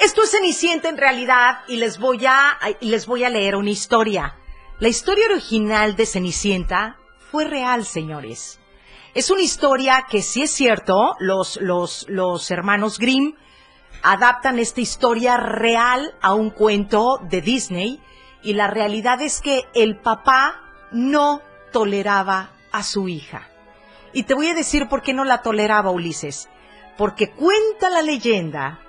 Esto es Cenicienta en realidad y les voy a les voy a leer una historia. La historia original de Cenicienta fue real, señores. Es una historia que sí es cierto, los los los hermanos Grimm adaptan esta historia real a un cuento de Disney y la realidad es que el papá no toleraba a su hija. Y te voy a decir por qué no la toleraba Ulises. Porque cuenta la leyenda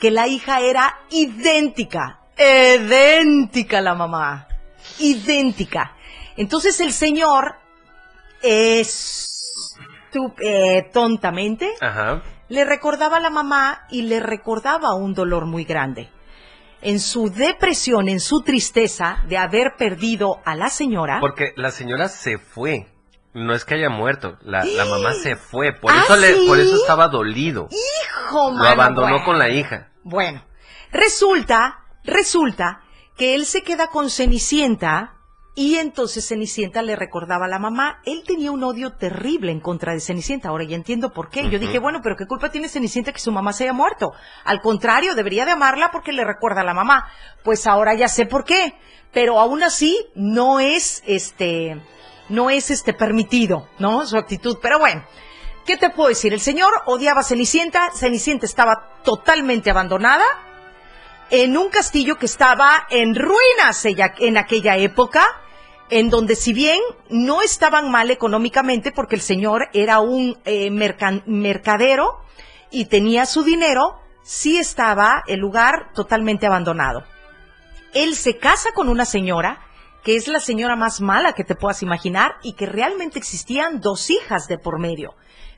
que la hija era idéntica, idéntica a la mamá, idéntica. Entonces el señor, estu- eh, tontamente, Ajá. le recordaba a la mamá y le recordaba un dolor muy grande. En su depresión, en su tristeza de haber perdido a la señora, Porque la señora se fue. No es que haya muerto. La, la (gasps) mamá se fue. Por ¿Ah, eso le, sí? por eso estaba dolido. hijo, Lo mano, abandonó bueno. con la hija. Bueno, resulta, resulta que él se queda con Cenicienta y entonces Cenicienta le recordaba a la mamá. Él tenía un odio terrible en contra de Cenicienta. Ahora ya entiendo por qué. Yo dije, bueno, pero ¿qué culpa tiene Cenicienta que su mamá se haya muerto? Al contrario, debería de amarla porque le recuerda a la mamá. Pues ahora ya sé por qué. Pero aún así no es este, no es este permitido, ¿no? Su actitud. Pero bueno. ¿Qué te puedo decir? El señor odiaba a Cenicienta, Cenicienta estaba totalmente abandonada en un castillo que estaba en ruinas en aquella época, en donde si bien no estaban mal económicamente porque el señor era un eh, mercadero y tenía su dinero, sí estaba el lugar totalmente abandonado. Él se casa con una señora que es la señora más mala que te puedas imaginar y que realmente existían dos hijas de por medio.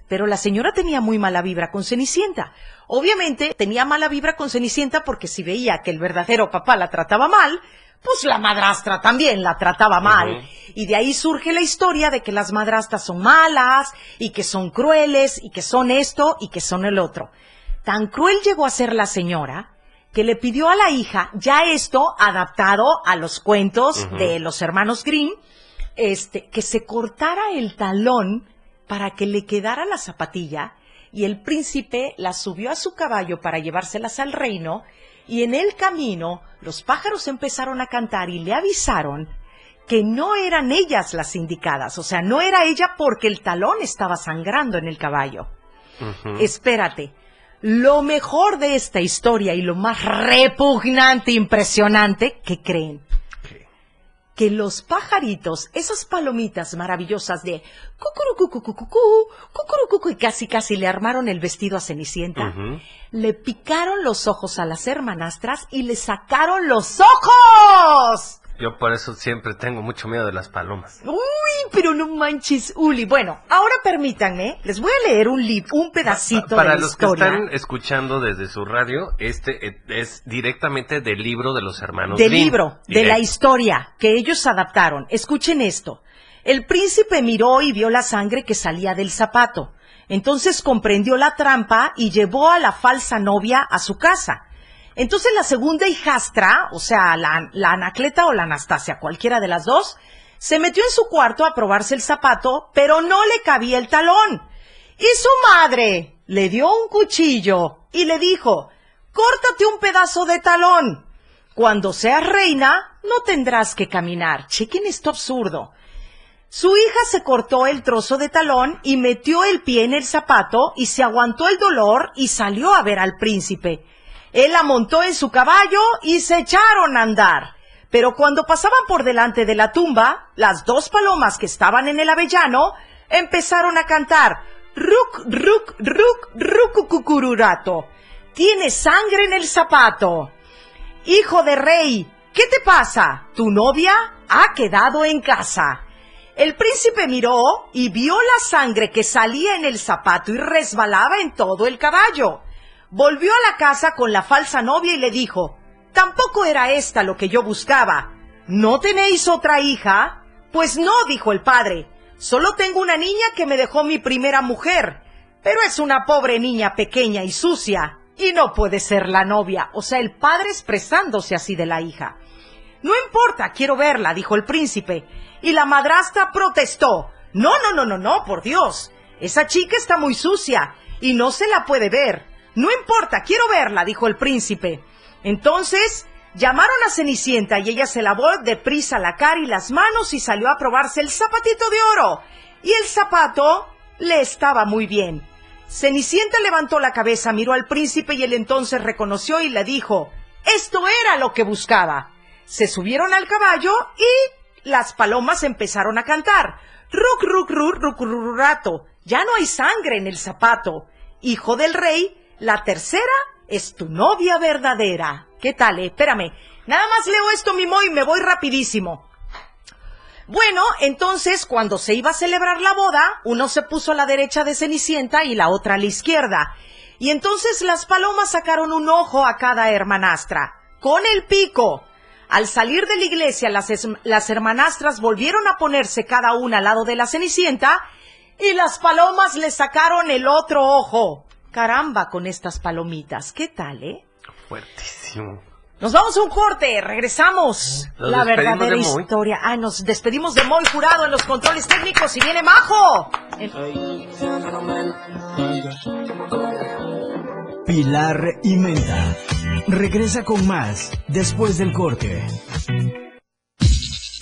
Pero la señora tenía muy mala vibra con Cenicienta. Obviamente tenía mala vibra con Cenicienta porque si veía que el verdadero papá la trataba mal, pues la madrastra también la trataba mal. Y de ahí surge la historia de que las madrastras son malas y que son crueles y que son esto y que son el otro. Tan cruel llegó a ser la señora que le pidió a la hija, ya esto adaptado a los cuentos de los hermanos Grimm, este, que se cortara el talón para que le quedara la zapatilla y el príncipe la subió a su caballo para llevárselas al reino y en el camino los pájaros empezaron a cantar y le avisaron que no eran ellas las indicadas, o sea, no era ella porque el talón estaba sangrando en el caballo. Espérate. Lo mejor de esta historia y lo más repugnante, impresionante, ¿qué creen? Que los pajaritos, esas palomitas maravillosas de cucurucucucucucú, cucurucucu, y casi casi le armaron el vestido a Cenicienta, le picaron los ojos a las hermanastras y le sacaron los ojos. Yo por eso siempre tengo mucho miedo de las palomas. Uy, pero no manches, Uli. Bueno, ahora permítanme, les voy a leer un lib, un pedacito Para de la los que historia. están escuchando desde su radio, este eh, es directamente del libro de los hermanos del Grimm. libro, de la historia que ellos adaptaron. Escuchen esto. El príncipe miró y vio la sangre que salía del zapato. Entonces comprendió la trampa y llevó a la falsa novia a su casa. Entonces la segunda hijastra, o sea, la, la Anacleta o la Anastasia, cualquiera de las dos, se metió en su cuarto a probarse el zapato, pero no le cabía el talón. Y su madre le dio un cuchillo y le dijo, córtate un pedazo de talón. Cuando seas reina, no tendrás que caminar. Chequen esto absurdo. Su hija se cortó el trozo de talón y metió el pie en el zapato y se aguantó el dolor y salió a ver al príncipe. Él la montó en su caballo y se echaron a andar. Pero cuando pasaban por delante de la tumba, las dos palomas que estaban en el avellano empezaron a cantar Ruk, ruk, ruk, rucucucururato. Tiene sangre en el zapato. Hijo de rey, ¿qué te pasa? Tu novia ha quedado en casa. El príncipe miró y vio la sangre que salía en el zapato y resbalaba en todo el caballo. Volvió a la casa con la falsa novia y le dijo, Tampoco era esta lo que yo buscaba. ¿No tenéis otra hija? Pues no, dijo el padre. Solo tengo una niña que me dejó mi primera mujer. Pero es una pobre niña pequeña y sucia. Y no puede ser la novia. O sea, el padre expresándose así de la hija. No importa, quiero verla, dijo el príncipe. Y la madrastra protestó. No, no, no, no, no, por Dios. Esa chica está muy sucia y no se la puede ver. No importa, quiero verla, dijo el príncipe. Entonces llamaron a Cenicienta y ella se lavó deprisa la cara y las manos y salió a probarse el zapatito de oro. Y el zapato le estaba muy bien. Cenicienta levantó la cabeza, miró al príncipe y él entonces reconoció y le dijo, esto era lo que buscaba. Se subieron al caballo y las palomas empezaron a cantar. Ruc, ruc, ruc, ruc, rato. Ya no hay sangre en el zapato. Hijo del rey, la tercera es tu novia verdadera. ¿Qué tal, eh? Espérame. Nada más leo esto, Mimo, y me voy rapidísimo. Bueno, entonces, cuando se iba a celebrar la boda, uno se puso a la derecha de Cenicienta y la otra a la izquierda. Y entonces las palomas sacaron un ojo a cada hermanastra, con el pico. Al salir de la iglesia, las, las hermanastras volvieron a ponerse cada una al lado de la Cenicienta y las palomas le sacaron el otro ojo. Caramba con estas palomitas. ¿Qué tal, eh? Fuertísimo. Nos vamos a un corte, regresamos. Nos la verdadera historia. Ah, nos despedimos de Moy Jurado en los controles técnicos y viene Majo. Pilar y Menta. Regresa con más después del corte.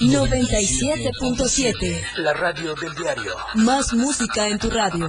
97.7. La radio del diario. Más música en tu radio.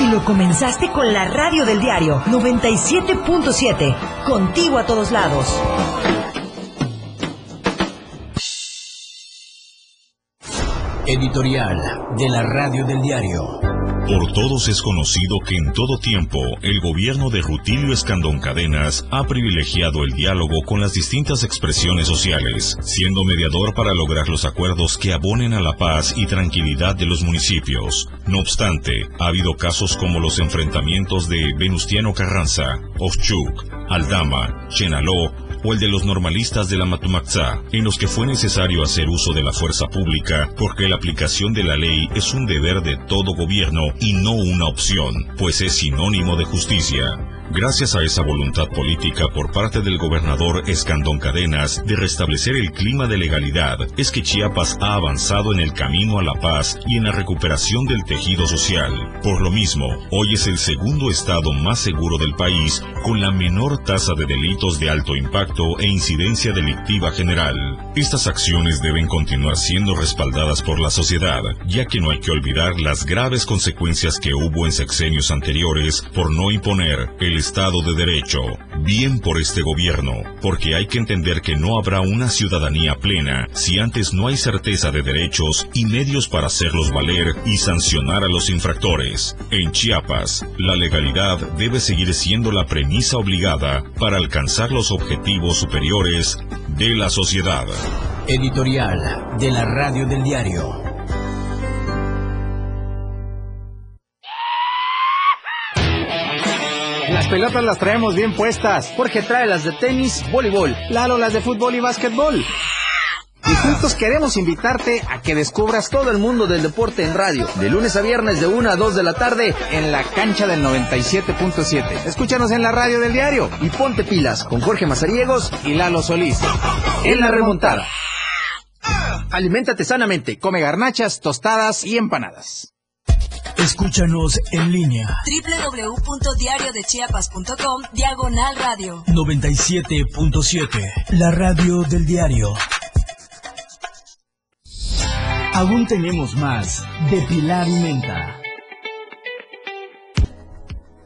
Y lo comenzaste con la radio del diario 97.7. Contigo a todos lados. Editorial de la radio del diario. Por todos es conocido que en todo tiempo el gobierno de Rutilio Escandón Cadenas ha privilegiado el diálogo con las distintas expresiones sociales, siendo mediador para lograr los acuerdos que abonen a la paz y tranquilidad de los municipios. No obstante, ha habido casos como los enfrentamientos de Venustiano Carranza, Oshchuk, Aldama, Chenaló o el de los normalistas de la Matumaxá, en los que fue necesario hacer uso de la fuerza pública porque la aplicación de la ley es un deber de todo gobierno y no una opción, pues es sinónimo de justicia. Gracias a esa voluntad política por parte del gobernador Escandón Cadenas de restablecer el clima de legalidad, es que Chiapas ha avanzado en el camino a la paz y en la recuperación del tejido social. Por lo mismo, hoy es el segundo estado más seguro del país, con la menor tasa de delitos de alto impacto e incidencia delictiva general. Estas acciones deben continuar siendo respaldadas por la sociedad, ya que no hay que olvidar las graves consecuencias que hubo en sexenios anteriores por no imponer el Estado de Derecho. Bien por este gobierno, porque hay que entender que no habrá una ciudadanía plena si antes no hay certeza de derechos y medios para hacerlos valer y sancionar a los infractores. En Chiapas, la legalidad debe seguir siendo la premisa obligada para alcanzar los objetivos superiores de la sociedad. Editorial de la Radio del Diario. Pelotas las traemos bien puestas. Jorge trae las de tenis, voleibol. Lalo las de fútbol y básquetbol. Y juntos queremos invitarte a que descubras todo el mundo del deporte en radio. De lunes a viernes de 1 a 2 de la tarde en la cancha del 97.7. Escúchanos en la radio del diario y ponte pilas con Jorge Mazariegos y Lalo Solís. En la remontada. Aliméntate sanamente. Come garnachas, tostadas y empanadas. Escúchanos en línea www.diariodechiapas.com Diagonal Radio 97.7, la radio del diario. Aún tenemos más de Pilar y Menta.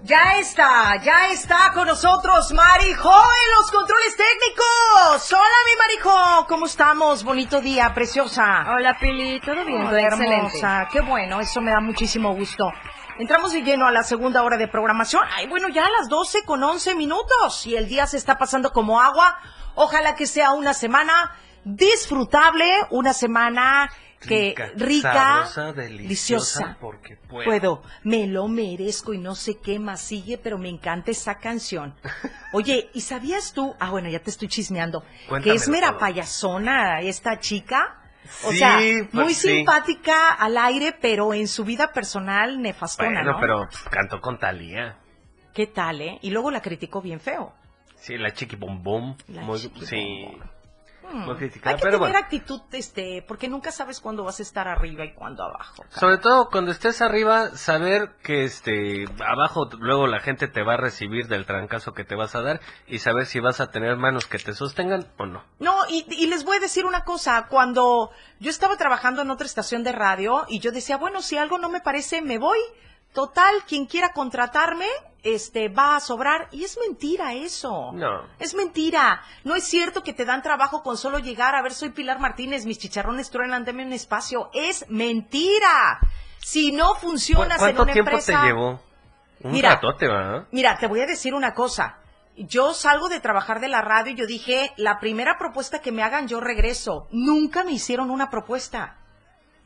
Ya está, ya está con nosotros Marijo en los controles técnicos. Hola, mi Marijo, ¿cómo estamos? Bonito día, preciosa. Hola, Pili, todo bien, Hola, hermosa. Qué bueno, eso me da muchísimo gusto. Entramos de lleno a la segunda hora de programación. Ay, bueno, ya a las 12 con 11 minutos y el día se está pasando como agua. Ojalá que sea una semana disfrutable, una semana que rica, sabrosa, deliciosa, deliciosa. porque puedo. Puedo, me lo merezco y no sé qué más sigue, pero me encanta esa canción. (laughs) Oye, ¿y sabías tú? Ah, bueno, ya te estoy chismeando. que es Cuéntamelo mera todo. payasona esta chica. O Sí, sea, pues muy sí. simpática al aire, pero en su vida personal nefastona, Bueno, ¿no? pero pues, cantó con Talía. ¿Qué tal, eh? Y luego la criticó bien feo. Sí, la chiqui bom bom. La Muy, chiqui sí. Muy criticada, Hay que pero tener bueno. actitud, este, porque nunca sabes cuándo vas a estar arriba y cuándo abajo. Sobre todo cuando estés arriba, saber que este abajo luego la gente te va a recibir del trancazo que te vas a dar y saber si vas a tener manos que te sostengan o no. No, y, y les voy a decir una cosa, cuando yo estaba trabajando en otra estación de radio y yo decía, bueno, si algo no me parece, me voy. Total, quien quiera contratarme, este, va a sobrar. Y es mentira eso. No. Es mentira. No es cierto que te dan trabajo con solo llegar a ver, soy Pilar Martínez, mis chicharrones truenan, dame un espacio. Es mentira. Si no funcionas en ¿Cuánto una tiempo empresa... te llevó? Un Mira. ratote, ¿va? Mira, te voy a decir una cosa. Yo salgo de trabajar de la radio y yo dije, la primera propuesta que me hagan, yo regreso. Nunca me hicieron una propuesta.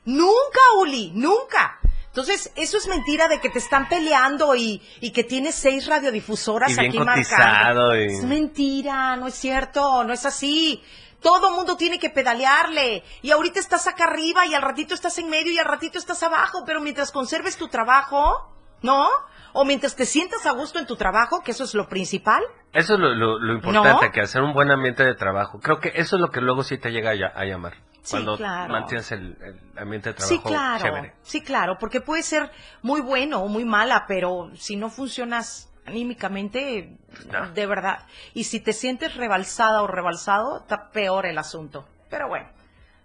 Nunca, Uli, nunca. Entonces, eso es mentira de que te están peleando y, y que tienes seis radiodifusoras Y bien aquí marcando. y- Es mentira, no es cierto, no es así. Todo mundo tiene que pedalearle. Y ahorita estás acá arriba y al ratito estás en medio y al ratito estás abajo. Pero mientras conserves tu trabajo, ¿no? O mientras te sientas a gusto en tu trabajo, que eso es lo principal. Eso es lo, lo- lo importante, ¿No? que hacer un buen ambiente de trabajo. Creo que eso es lo que luego sí te llega a llamar. Sí, claro. mantienes el, el ambiente de trabajo Sí, claro. chévere. Sí, claro, porque puede ser muy bueno o muy mala, pero si no funcionas anímicamente, No. de verdad. Y si te sientes rebalsada o rebalsado, está peor el asunto. Pero bueno,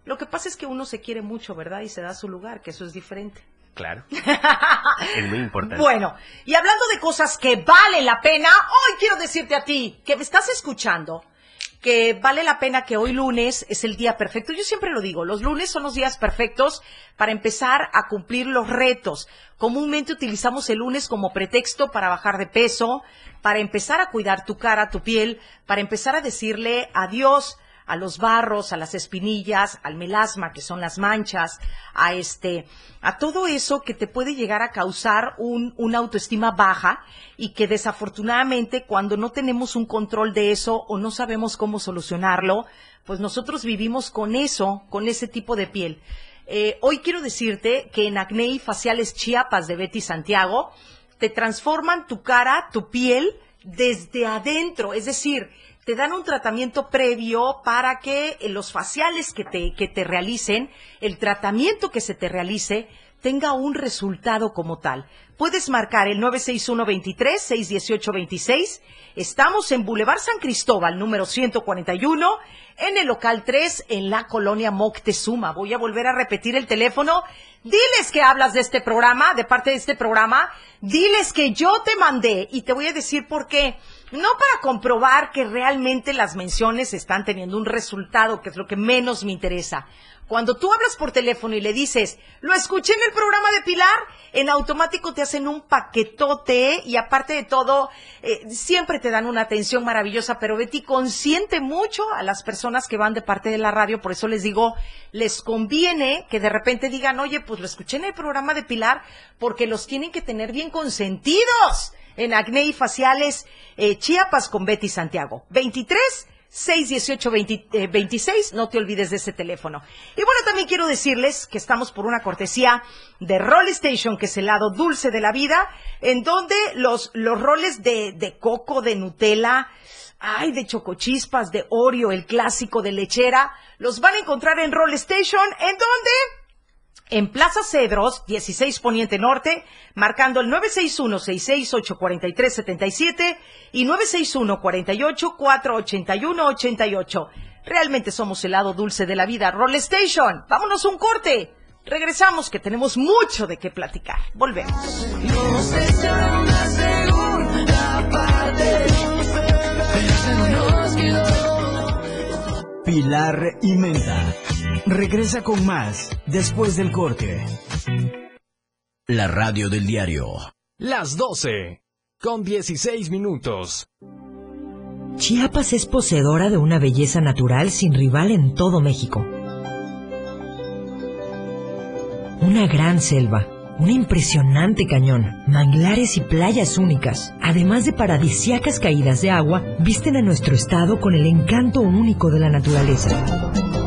lo que pasa es que uno se quiere mucho, ¿verdad? Y se da su lugar, que eso es diferente. Claro. (laughs) es muy importante. Bueno, y hablando de cosas que valen la pena, hoy quiero decirte a ti que me estás escuchando que vale la pena que hoy lunes es el día perfecto. Yo siempre lo digo, los lunes son los días perfectos para empezar a cumplir los retos. Comúnmente utilizamos el lunes como pretexto para bajar de peso, para empezar a cuidar tu cara, tu piel, para empezar a decirle adiós a los barros, a las espinillas, al melasma, que son las manchas, a este, a todo eso que te puede llegar a causar un, una autoestima baja y que desafortunadamente cuando no tenemos un control de eso o no sabemos cómo solucionarlo, pues nosotros vivimos con eso, con ese tipo de piel. Eh, hoy quiero decirte que en Acné y Faciales Chiapas de Betty Santiago te transforman tu cara, tu piel desde adentro, es decir, te dan un tratamiento previo para que los faciales que te, que te realicen, el tratamiento que se te realice, tenga un resultado como tal. puedes marcar el 961-23-618-26. Estamos en Boulevard San Cristóbal, número 141, en el local 3, en la colonia Moctezuma. Voy a volver a repetir el teléfono. Diles que hablas de este programa, de parte de este programa. Diles que yo te mandé y te voy a decir por qué. No para comprobar que realmente las menciones están teniendo un resultado, que es lo que menos me interesa. Cuando tú hablas por teléfono y le dices, lo escuché en el programa de Pilar, en automático te hacen un paquetote y aparte de todo, eh, siempre te dan una atención maravillosa, pero Betty consiente mucho a las personas que van de parte de la radio, por eso les digo, les conviene que de repente digan, oye, pues lo escuché en el programa de Pilar, porque los tienen que tener bien consentidos en acné y faciales eh, Chiapas con Betty Santiago. 23 618 20, 26, no te olvides de ese teléfono. Y bueno, también quiero decirles que estamos por una cortesía de Roll Station, que es el lado dulce de la vida, en donde los, los roles de, de coco, de Nutella, ay, de chocochispas, de Oreo, el clásico de lechera, los van a encontrar en Roll Station, en donde en Plaza Cedros, 16 Poniente Norte, marcando el 961-668-4377 y 961-48-481-88. Realmente somos el lado dulce de la vida. Roll Station, vámonos un corte. Regresamos que tenemos mucho de qué platicar. Volvemos. Pilar y Menta. Regresa con más después del corte. La radio del diario. Las 12. Con 16 minutos. Chiapas es poseedora de una belleza natural sin rival en todo México. Una gran selva, un impresionante cañón, manglares y playas únicas, además de paradisiacas caídas de agua, visten a nuestro estado con el encanto único de la naturaleza.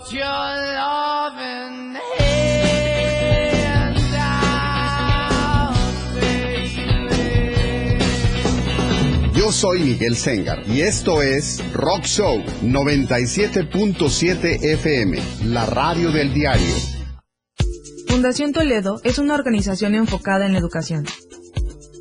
Put your loving hand out, baby. Yo soy Miguel Sengar y esto es Rock Show 97.7 FM, la radio del diario. Fundación Toledo es una organización enfocada en la educación.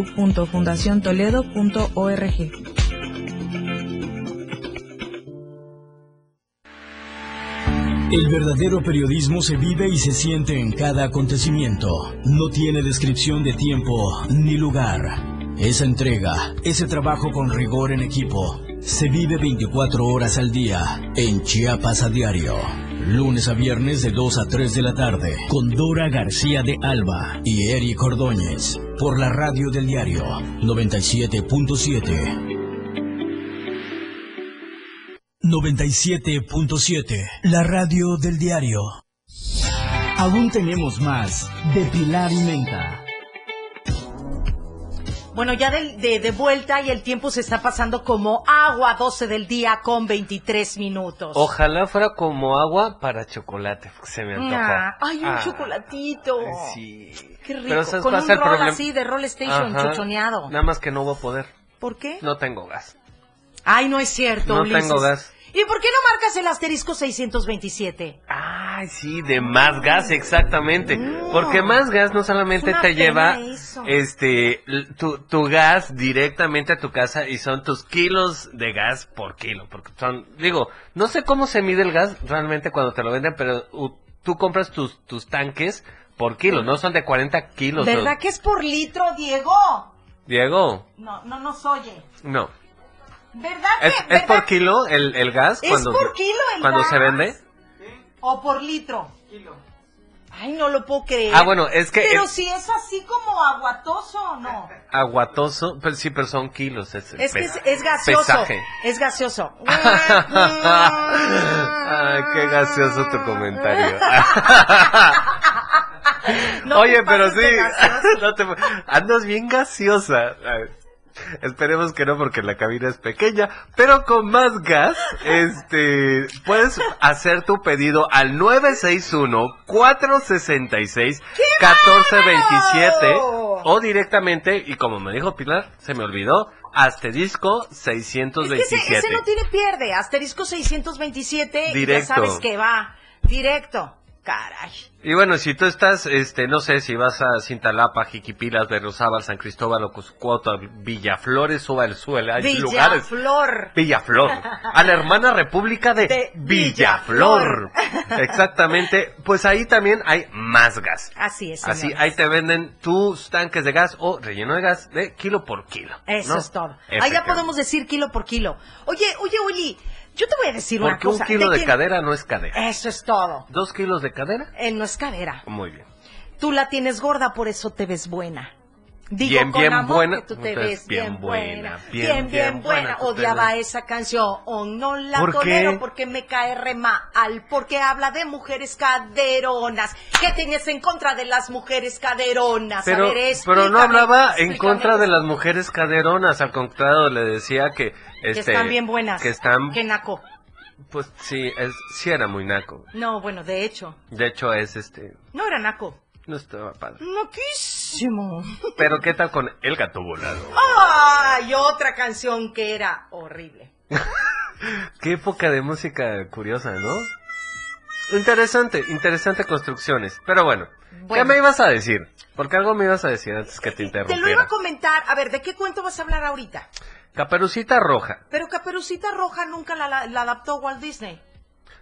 www.fundaciontoledo.org. El verdadero periodismo se vive y se siente en cada acontecimiento. No tiene descripción de tiempo ni lugar. Esa entrega, ese trabajo con rigor en equipo, se vive 24 horas al día en Chiapas a diario. Lunes a viernes de 2 a 3 de la tarde con Dora García de Alba y Eric Ordóñez por la radio del diario 97.7. 97.7, la radio del diario. Aún tenemos más de Pilar y Menta. Bueno, ya de, de, de vuelta y el tiempo se está pasando como agua, 12 del día con 23 minutos. Ojalá fuera como agua para chocolate, porque se me antojó. Ah, ay, un Ah, chocolatito. Sí. Qué rico. Pero ¿sabes Con un es el rol problema? así de Roll Station, Ajá. chochoneado. Nada más que no voy a poder. ¿Por qué? No tengo gas. Ay, no es cierto, No Ulises. tengo gas. ¿Y por qué no marcas el asterisco 627? Ay, sí, de más gas, exactamente. Porque más gas no solamente te lleva eso. este tu, tu gas directamente a tu casa y son tus kilos de gas por kilo. Porque son, digo, no sé cómo se mide el gas realmente cuando te lo venden, pero u- tú compras tus, tus tanques por kilo, no son de 40 kilos. ¿Verdad los- que es por litro, Diego? Diego, No, no nos oye. no. ¿Verdad ¿Es, que, es verdad por kilo el, el gas? ¿Es cuando, por kilo el Cuando se gas? vende. o por litro? Ay, no lo puedo creer. Ah, bueno, es que Pero es- si es así como aguatoso o no. (laughs) Aguatoso, pero sí, pero son kilos. Es, Es que es, es gaseoso. pesaje. Es gaseoso. (laughs) Ay, qué gaseoso tu comentario. (laughs) No Oye, pero sí, no te- andas bien gaseosa. Ay, Esperemos que no porque la cabina es pequeña, pero con más gas, este, puedes hacer tu pedido al 961-466-1427 o directamente, y como me dijo Pilar, se me olvidó, asterisco Es que 627. ese, ese no tiene pierde. Asterisco 627 y ya Directo. sabes que va. Directo. Caray. Y bueno, si tú estás, este, no sé, si vas a Cintalapa, Jiquipilas, Berriozábal, San Cristóbal, Ocuscuota, Villaflores o Valzuela, hay lugares. Villaflor. Villaflor. (laughs) A la hermana república de, De Villaflor. (laughs) Exactamente. Pues ahí también hay más gas. Así es. Así, ahí te venden tus tanques de gas o relleno de gas de kilo por kilo. Eso ¿no? es todo. Ahí ya podemos decir kilo por kilo. Oye, oye, Uli, yo te voy a decir una Porque un cosa. kilo de cadera no es cadera. Eso es todo. ¿Dos kilos de cadera? Eh, no es cadera. Muy bien. Tú la tienes gorda, por eso te ves buena. Digo Bien, con bien amor buena. que tú te ves bien, bien buena. Bien, bien, bien, buena. Odiaba esa canción. Oh, no la ¿Por tolero qué? porque me cae re mal. Porque habla de mujeres caderonas. ¿Qué tienes en contra de las mujeres caderonas? Pero, a ver, pero no hablaba en contra de las mujeres caderonas, al contrario, le decía que... Que Este, están bien buenas. Que están, Que naco. pues sí, es, sí era muy naco. No, bueno, de hecho. De hecho es este, No era naco. no estaba padre. Naquísimo. Pero ¿qué tal con El Gato Volado? Ay, otra canción que era horrible. (laughs) Qué época de música curiosa, ¿no? Interesante, interesante construcciones. Pero bueno, ¿qué Bueno. me ibas a decir? Porque algo me ibas a decir antes que te Te lo iba interrumpiera. a comentar. A ver, ¿de qué cuento vas a hablar ahorita? Caperucita Roja. Pero Caperucita Roja nunca la, la- la adaptó Walt Disney.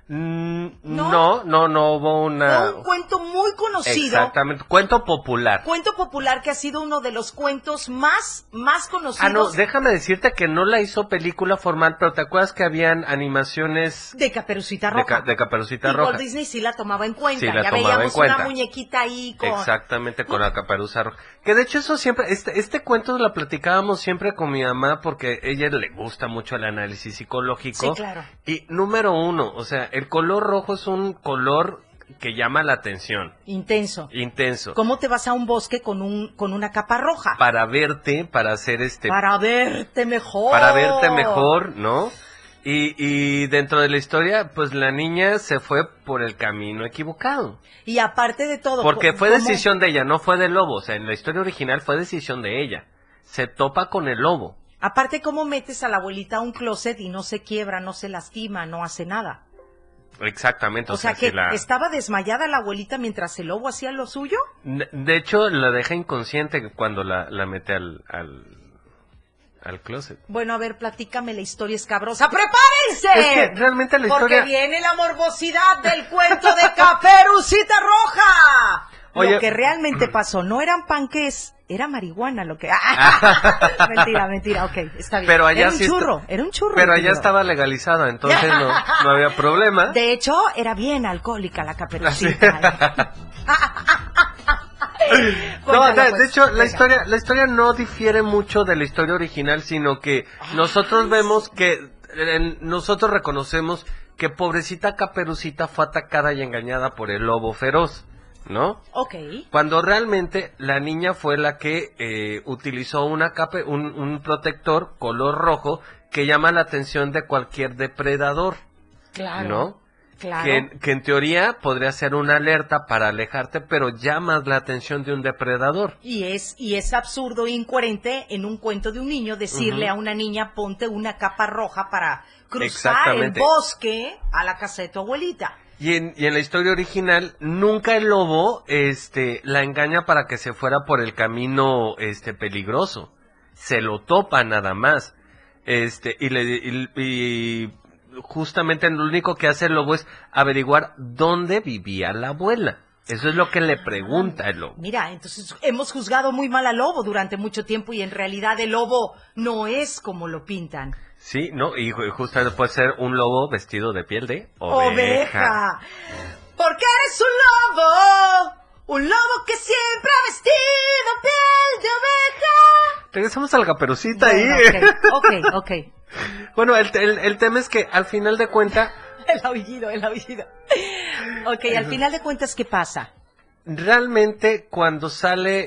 Mm, ¿No? no, no, no hubo una... Fue un cuento muy conocido. Exactamente, cuento popular. Cuento popular que ha sido uno de los cuentos más, más conocidos Ah, no, déjame decirte que no la hizo película formal, pero ¿te acuerdas que habían animaciones de Caperucita de, Roja. ca- de Caperucita y Roja? Walt Disney sí la tomaba en cuenta. Sí, la ya tomaba en veíamos cuenta. una muñequita ahí con... Exactamente, con la caperuza roja. Que de hecho eso siempre, este, este cuento lo platicábamos siempre con mi mamá porque a ella le gusta mucho el análisis psicológico. Sí, claro. Y número uno, o sea, el color rojo es un color que llama la atención, Intenso. intenso. ¿Cómo te vas a un bosque con un con una capa roja? Para verte, para hacer este... Para verte mejor. para verte mejor, ¿no? Y, y dentro de la historia, pues la niña se fue por el camino equivocado. Y aparte de todo... Porque fue ¿cómo- decisión de ella, no fue del lobo. O sea, en la historia original fue decisión de ella. Se topa con el lobo. Aparte, ¿cómo metes a la abuelita a un closet y no se quiebra, no se lastima, no hace nada? Exactamente. O, sea, si que la- estaba desmayada la abuelita mientras el lobo hacía lo suyo. De hecho, la deja inconsciente cuando la, la mete al, al, al closet. Bueno, a ver, platícame la historia escabrosa. ¡Prepárense! Es que realmente la Porque historia- viene la morbosidad del cuento de Caperucita Roja. Oye- Lo que realmente (clears throat) pasó no eran panques, era marihuana lo que... (laughs) (laughs) mentira, mentira, ok, está bien. Pero allá era un sí está- churro, era un churro. Pero allá estaba legalizada, entonces no, no había problema. De hecho, era bien alcohólica la Caperucita. (laughs) No, de, de pues, hecho, la historia, la historia no difiere mucho de la historia original, sino que nosotros vemos que, nosotros reconocemos que pobrecita Caperucita fue atacada y engañada por el lobo feroz, ¿no? Ok. Cuando realmente la niña fue la que eh, utilizó una capa, un, un protector color rojo que llama la atención de cualquier depredador, Claro. ¿no? Claro. Que, que en teoría podría ser una alerta para alejarte, pero llamas la atención de un depredador. Y es, y es absurdo e incoherente en un cuento de un niño decirle a una niña ponte una capa roja para cruzar el bosque a la casa de tu abuelita. Y en, y en la historia original, nunca el lobo este, la engaña para que se fuera por el camino este, peligroso. Se lo topa nada más. Este, y, le, y, y justamente lo único que hace el lobo es averiguar dónde vivía la abuela. Eso es lo que le pregunta el lobo. Mira, entonces hemos juzgado muy mal al lobo durante mucho tiempo y en realidad el lobo no es como lo pintan. Sí, ¿no? Y ju- justamente puede ser un lobo vestido de piel de oveja. Oveja. Porque eres un lobo. Un lobo que siempre ha vestido piel de oveja. Regresamos a la caperucita ahí. Ok, ok, ok. (laughs) Bueno, el, el- el tema es que al final de cuenta, (laughs) El aullido, el aullido. Ok, al final de cuentas, ¿qué pasa? realmente cuando sale,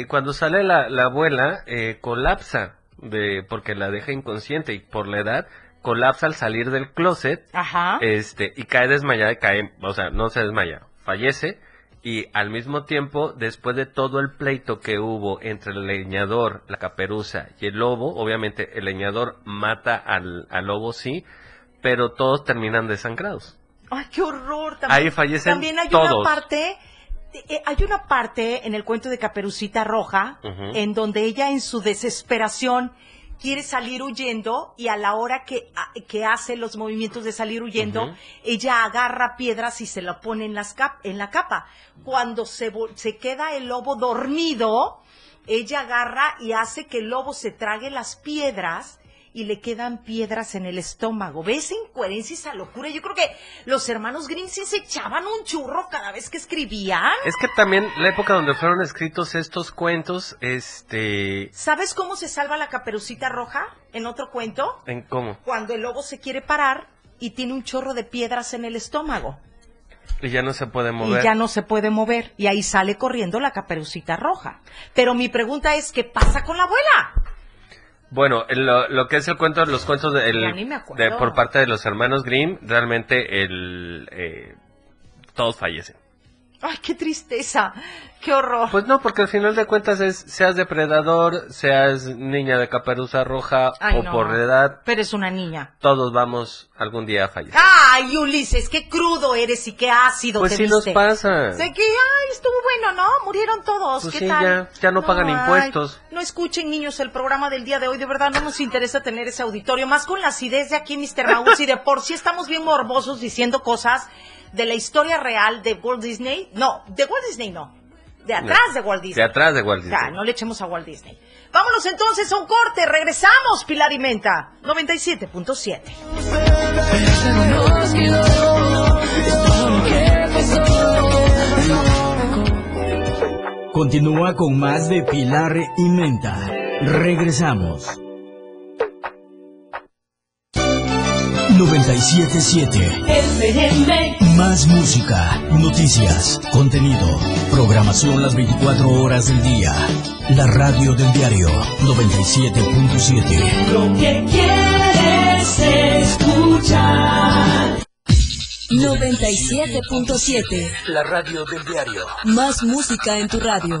eh, cuando sale la, la abuela, eh, colapsa, de, porque la deja inconsciente y por la edad, colapsa al salir del closet, Ajá. este, y cae desmayada, y cae, o sea, no se desmaya, fallece, y al mismo tiempo, después de todo el pleito que hubo entre el leñador, la caperuza y el lobo, obviamente el leñador mata al, al lobo, sí, pero todos terminan desangrados. Ay, qué horror. Ahí fallecen También hay todos. una parte, eh, hay una parte en el cuento de Caperucita Roja, en donde ella en su desesperación quiere salir huyendo y a la hora que, a- que hace los movimientos de salir huyendo, ella agarra piedras y se la pone en, las cap- en la capa. Cuando se, se queda el lobo dormido, ella agarra y hace que el lobo se trague las piedras y le quedan piedras en el estómago. ¿Ves esa incoherencia, esa locura? Yo creo que los hermanos Green sí se echaban un churro cada vez que escribían. Es que también la época donde fueron escritos estos cuentos, este, ¿Sabes cómo se salva la caperucita roja en otro cuento? ¿en cómo? Cuando el lobo se quiere parar y tiene un chorro de piedras en el estómago. Y ya no se puede mover. Y ya no se puede mover. Y ahí sale corriendo la caperucita roja. Pero mi pregunta es, ¿qué pasa con la abuela? Bueno, lo, lo que es el cuento, los cuentos de, el- de- por parte de los hermanos Grimm, realmente el, eh, todos fallecen. Ay, qué tristeza. Qué horror. Pues no, porque al final de cuentas es, seas depredador, seas niña de caperuza roja Ay, o no. por edad, Pero es una niña. todos vamos algún día a fallecer. Ay, Ulises, qué crudo eres y qué ácido Pues te sí nos viste. pasa. Sé que, ay, estuvo bueno, ¿no? Murieron todos. Pues ¿Qué sí, tal? ya- ya no pagan ay, impuestos. no escuchen, niños, el programa del día de hoy. De verdad, no nos interesa tener ese auditorio. Más con la acidez de aquí, Mr. Maús. Y de por sí estamos bien morbosos diciendo cosas de la historia real de Walt Disney. No, de Walt Disney no. De atrás de Walt Disney. De atrás de Walt Disney. Ya, no le echemos a Walt Disney. Vámonos entonces a un corte. Regresamos, Pilar y Menta. 97.7. Continúa con más de Pilar y Menta. Regresamos. 977. FM. Más música, noticias, contenido, programación las 24 horas del día. La radio del diario 97.7. Lo que quieres escuchar. 97.7. La radio del diario. Más música en tu radio.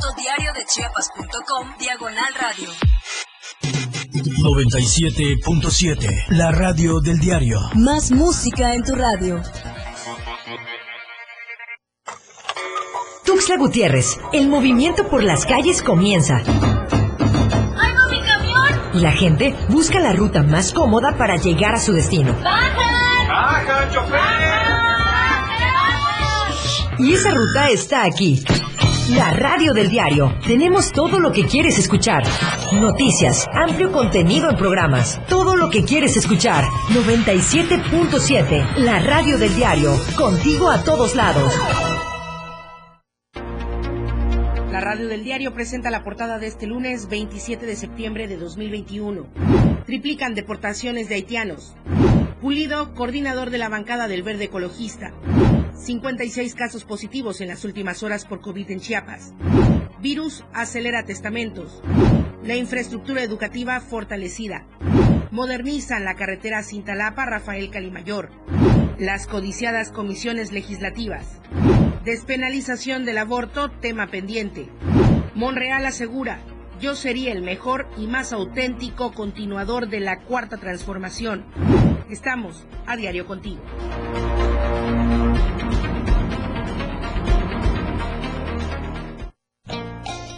www.diariodechiapas.com Diagonal Radio. 97.7. La radio del diario. Más música en tu radio. Tuxtla Gutiérrez, el movimiento por las calles comienza. ¡Ay, no, mi camión! Y la gente busca la ruta más cómoda para llegar a su destino. ¡Bajan! ¡Baja, chofer! Y esa ruta está aquí. La radio del diario. Tenemos todo lo que quieres escuchar. Noticias, amplio contenido en programas. Todo lo que quieres escuchar. 97.7. La radio del diario. Contigo a todos lados. La radio del diario presenta la portada de este lunes 27 de septiembre de 2021. Triplican deportaciones de haitianos. Pulido, coordinador de la bancada del Verde Ecologista. 56 casos positivos en las últimas horas por COVID en Chiapas. Virus acelera testamentos. La infraestructura educativa fortalecida. Modernizan la carretera Cintalapa Rafael Calimayor. Las codiciadas comisiones legislativas. Despenalización del aborto, tema pendiente. Monreal asegura, yo sería el mejor y más auténtico continuador de la cuarta transformación. Estamos a diario contigo.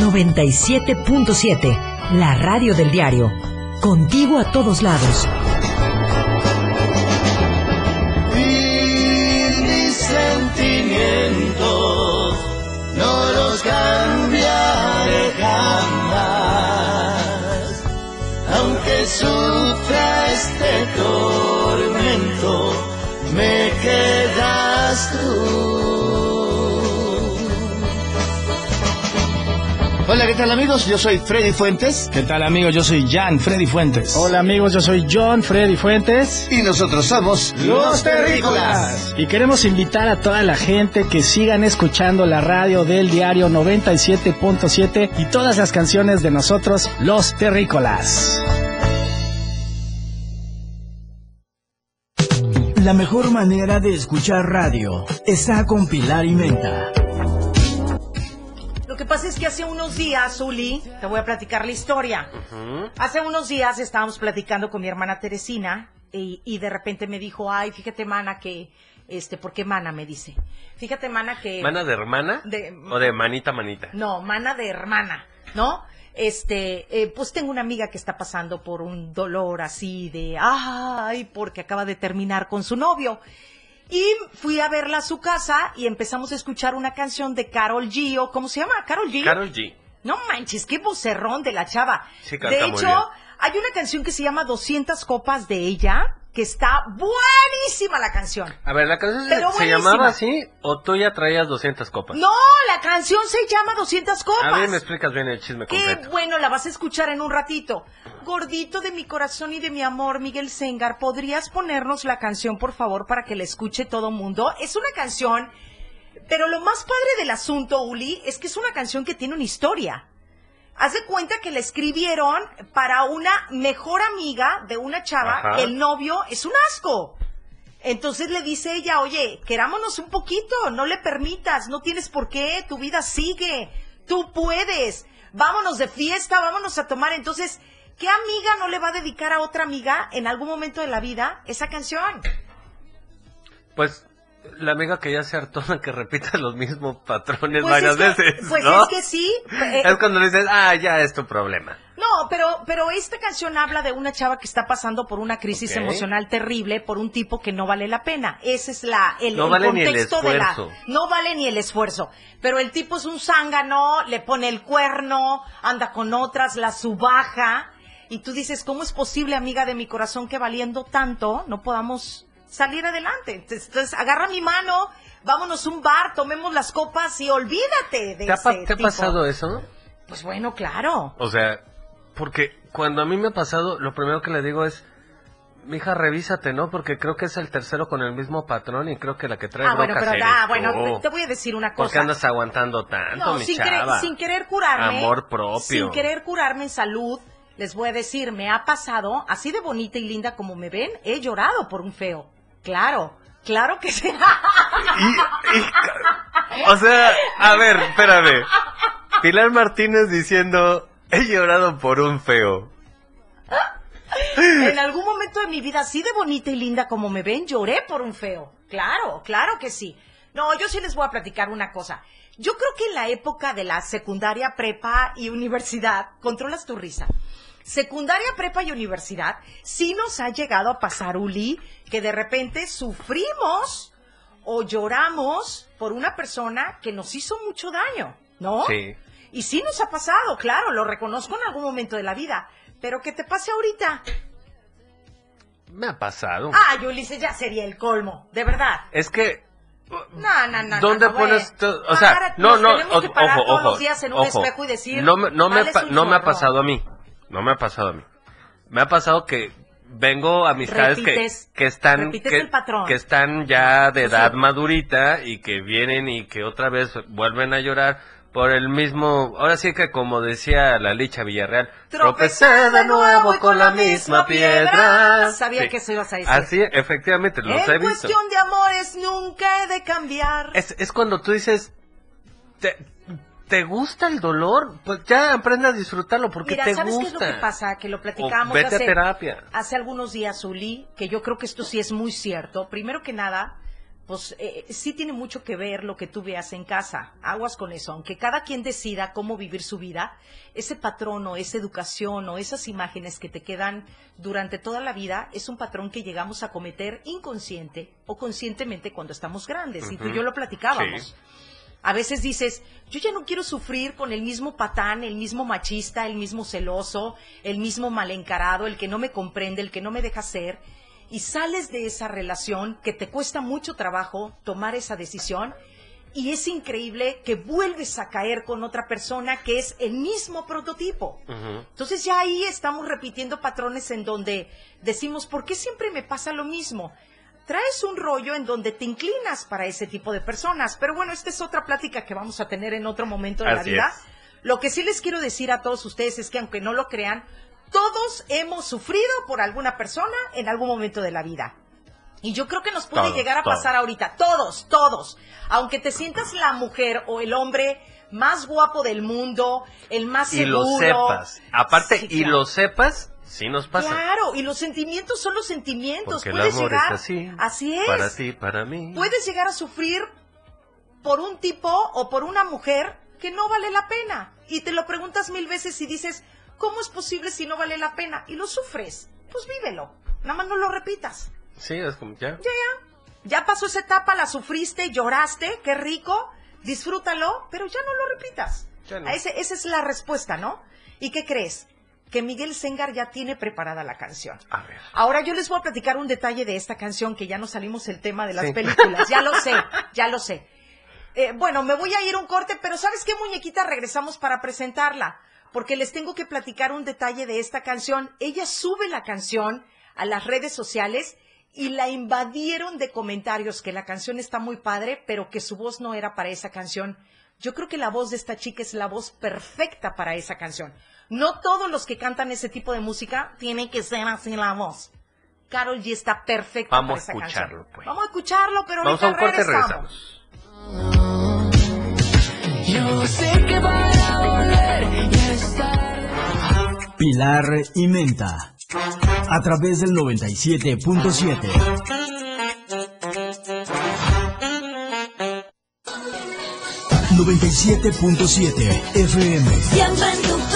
97.7. La radio del diario. Contigo a todos lados. Mis sentimientos no los cambiaré jamás. Aunque sufra este tormento, me quedas tú. Hola, ¿qué tal amigos? Yo soy Freddy Fuentes. ¿Qué tal amigos? Yo soy Jan Freddy Fuentes. Hola amigos, yo soy John Freddy Fuentes. Y nosotros somos Los Terrícolas. Y queremos invitar a toda la gente que sigan escuchando la radio del diario 97.7 y todas las canciones de nosotros, Los Terrícolas. La mejor manera de escuchar radio está con Pilar y Menta. Lo que pasa es que hace unos días, Uli, te voy a platicar la historia. Hace unos días estábamos platicando con mi hermana Teresina y, y de repente me dijo, ay, fíjate, mana, que, este, ¿por qué mana? Me dice. Fíjate, mana, que... ¿Mana de hermana? De- ¿O de manita manita? No, mana de hermana, ¿no? Este, eh, pues tengo una amiga que está pasando por un dolor así de, ay, porque acaba de terminar con su novio. Y fui a verla a su casa y empezamos a escuchar una canción de Carol G, o ¿cómo se llama? Carol G. Carol G. No manches, qué vocerrón de la chava. Sí, canta de muy hecho, bien. hay una canción que se llama 200 copas de ella, que está buenísima la canción. A ver, ¿la canción se- Pero se buenísima. llamaba así o tú ya traías 200 copas? No, la canción se llama 200 copas. A ver, me explicas bien el chisme Qué completo. bueno, la vas a escuchar en un ratito. Gordito de mi corazón y de mi amor, Miguel Sengar, ¿podrías ponernos la canción, por favor, para que la escuche todo mundo? Es una canción, pero lo más padre del asunto, Uli, es que es una canción que tiene una historia. Haz de cuenta que la escribieron para una mejor amiga de una chava, Ajá. el novio es un asco. Entonces le dice ella, oye, querámonos un poquito, no le permitas, no tienes por qué, tu vida sigue, tú puedes, vámonos de fiesta, vámonos a tomar. Entonces, ¿qué amiga no le va a dedicar a otra amiga en algún momento de la vida esa canción? Pues la amiga que ya se hartó de que repita los mismos patrones Pues varias es que- veces. pues ¿no? es que sí, eh, es cuando le dices, ah, ya es tu problema. No, pero, pero esta canción habla de una chava que está pasando por una crisis emocional terrible por un tipo que no vale la pena. Ese es la, el, No el vale ni el contexto de la. No vale ni el esfuerzo. Pero el tipo es un zángano, le pone el cuerno, anda con otras, la subaja. Y tú dices, ¿cómo es posible, amiga de mi corazón, que valiendo tanto no podamos salir adelante? Entonces, entonces, agarra mi mano, vámonos a un bar, tomemos las copas y olvídate de ¿Te ha, ese te ha tipo. pasado eso? Pues bueno, claro. O sea, Porque cuando a mí me ha pasado, lo primero que le digo es, mija, revísate, ¿no? Porque creo que es el tercero con el mismo patrón y creo que la que trae Ah, bueno, pero eres ah, bueno, tú. te, te voy a decir una ¿Por qué cosa. andas aguantando tanto, No, mi sin querer, chava? sin querer curarme. Amor propio. Sin querer curarme en salud, les voy a decir, me ha pasado, así de bonita y linda como me ven, he llorado por un feo. Claro, claro que sí. O sea, a ver, espérame. Pilar Martínez diciendo, he llorado por un feo. en algún momento de mi vida, así de bonita y linda como me ven, lloré por un feo. Claro, claro que sí. No, yo sí les voy a platicar una cosa. Yo creo que en la época de la secundaria, prepa y universidad, controlas tu risa. Secundaria, prepa y universidad, sí nos ha llegado a pasar, Uli, que de repente sufrimos o lloramos por una persona que nos hizo mucho daño, ¿no? Sí. Y sí nos ha pasado, claro, lo reconozco en algún momento de la vida. Pero que te pase ahorita. Me ha pasado. Ah, Ulises, ya sería el colmo, de verdad. Es que, No, no, no. ¿dónde no, pones O sea, no, no, ojo, ojo. los días en un ojo. espejo y decir, No, me- no, me, "Vales pa- un no me ha chorro". pasado a mí. No me ha pasado a mí. Me ha pasado que vengo amistades que, Repites- que están que, el patrón. que están ya de edad sí. madurita y que vienen y que otra vez vuelven a llorar por el mismo ahora sí que como decía la Licha Villarreal tropecé de nuevo con la misma piedra Sabía Sí. que eso ibas a decir. así efectivamente los he en visto cuestión de amores nunca he de cambiar. es, es cuando tú dices, ¿te, te gusta el dolor? Pues ya aprende a disfrutarlo porque Mira, te ¿sabes gusta. qué es lo que pasa? Que lo platicamos vete a hace, terapia. hace algunos días, Uli, que yo creo que esto sí es muy cierto. Primero que nada, pues eh, sí tiene mucho que ver lo que tú veas en casa. Aguas con eso. Aunque cada quien decida cómo vivir su vida, ese patrón o esa educación o esas imágenes que te quedan durante toda la vida es un patrón que llegamos a cometer inconsciente o conscientemente cuando estamos grandes. Y tú y yo lo platicábamos. Sí. A veces dices, yo ya no quiero sufrir con el mismo patán, el mismo machista, el mismo celoso, el mismo mal encarado, el que no me comprende, el que no me deja ser. Y sales de esa relación que te cuesta mucho trabajo tomar esa decisión y es increíble que vuelves a caer con otra persona que es el mismo prototipo. Entonces ya ahí estamos repitiendo patrones en donde decimos, ¿por qué siempre me pasa lo mismo? Traes un rollo en donde te inclinas para ese tipo de personas. Pero bueno, esta es otra plática que vamos a tener en otro momento de la vida. es. Lo que sí les quiero decir a todos ustedes es que aunque no lo crean, todos hemos sufrido por alguna persona en algún momento de la vida. Y yo creo que nos puede llegar a pasar ahorita. Todos, todos. Aunque te sientas la mujer o el hombre más guapo del mundo, el más Y lo seguro. sepas. Aparte, Sí, y lo sepas, sí nos pasa. Claro, y los sentimientos son los sentimientos. Porque el Puedes amor llegar, es así. así es. Para ti, para mí. Puedes llegar a sufrir por un tipo o por una mujer que no vale la pena. Y te lo preguntas mil veces y dices, ¿cómo es posible si no vale la pena? Y lo sufres. Pues vívelo. Nada más no lo repitas. Sí, es como ya. Ya, ya. Ya pasó esa etapa, la sufriste, lloraste, qué rico. Disfrútalo, pero ya no lo repitas. Ya no. Ese- esa es la respuesta, ¿no? ¿Y qué crees? Que Miguel Sengar ya tiene preparada la canción. A ver. Ahora yo les voy a platicar un detalle de esta canción que ya nos salimos el tema de las Sí. películas. Ya lo sé, (laughs) ya lo sé. Eh, bueno, me voy a ir un corte, pero ¿sabes qué, muñequita? Regresamos para presentarla, porque les tengo que platicar un detalle de esta canción. Ella sube la canción a las redes sociales y la invadieron de comentarios que la canción está muy padre, pero que su voz no era para esa canción. Yo creo que la voz de esta chica es la voz perfecta para esa canción. No todos los que cantan ese tipo de música tienen que ser así la voz. Carol G está perfecta Vamos para a esa escucharlo, canción. pues. Vamos a escucharlo, pero Vamos a un corte y regresamos. regresamos. Yo sé que para volver ya es tarde. Pilar y Menta. A través del 97.7. ...97.7 FM. Siempre en tu.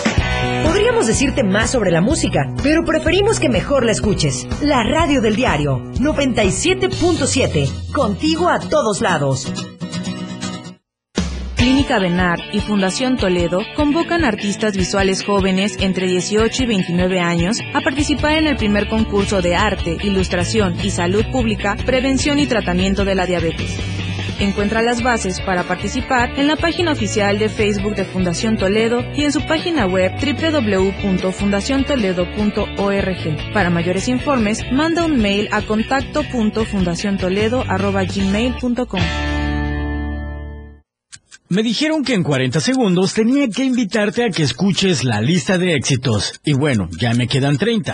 Podríamos decirte más sobre la música, pero preferimos que mejor la escuches. La radio del diario 97.7, contigo a todos lados. Clínica Benar y Fundación Toledo convocan artistas visuales jóvenes entre 18 y 29 años a participar en el primer concurso de arte, ilustración y salud pública, prevención y tratamiento de la diabetes. Encuentra las bases para participar en la página oficial de Facebook de Fundación Toledo y en su página web www.fundaciontoledo.org. Para mayores informes, manda un mail a contacto.fundaciontoledo.gmail.com. Me dijeron que en 40 segundos tenía que invitarte a que escuches la lista de éxitos. Y bueno, ya me quedan 30.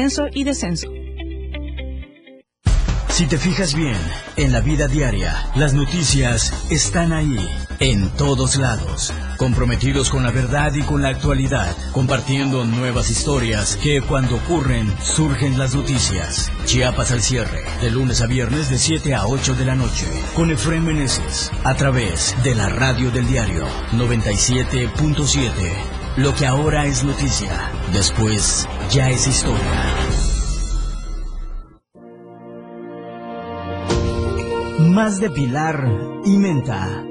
y descenso. Si te fijas bien, en la vida diaria, las noticias están ahí, en todos lados, comprometidos con la verdad y con la actualidad, compartiendo nuevas historias que cuando ocurren surgen las noticias. Chiapas al cierre, de lunes a viernes de 7 a 8 de la noche, con Efraín Meneses, a través de la radio del diario 97.7. Lo que ahora es noticia, después ya es historia. Más de Pilar y Menta.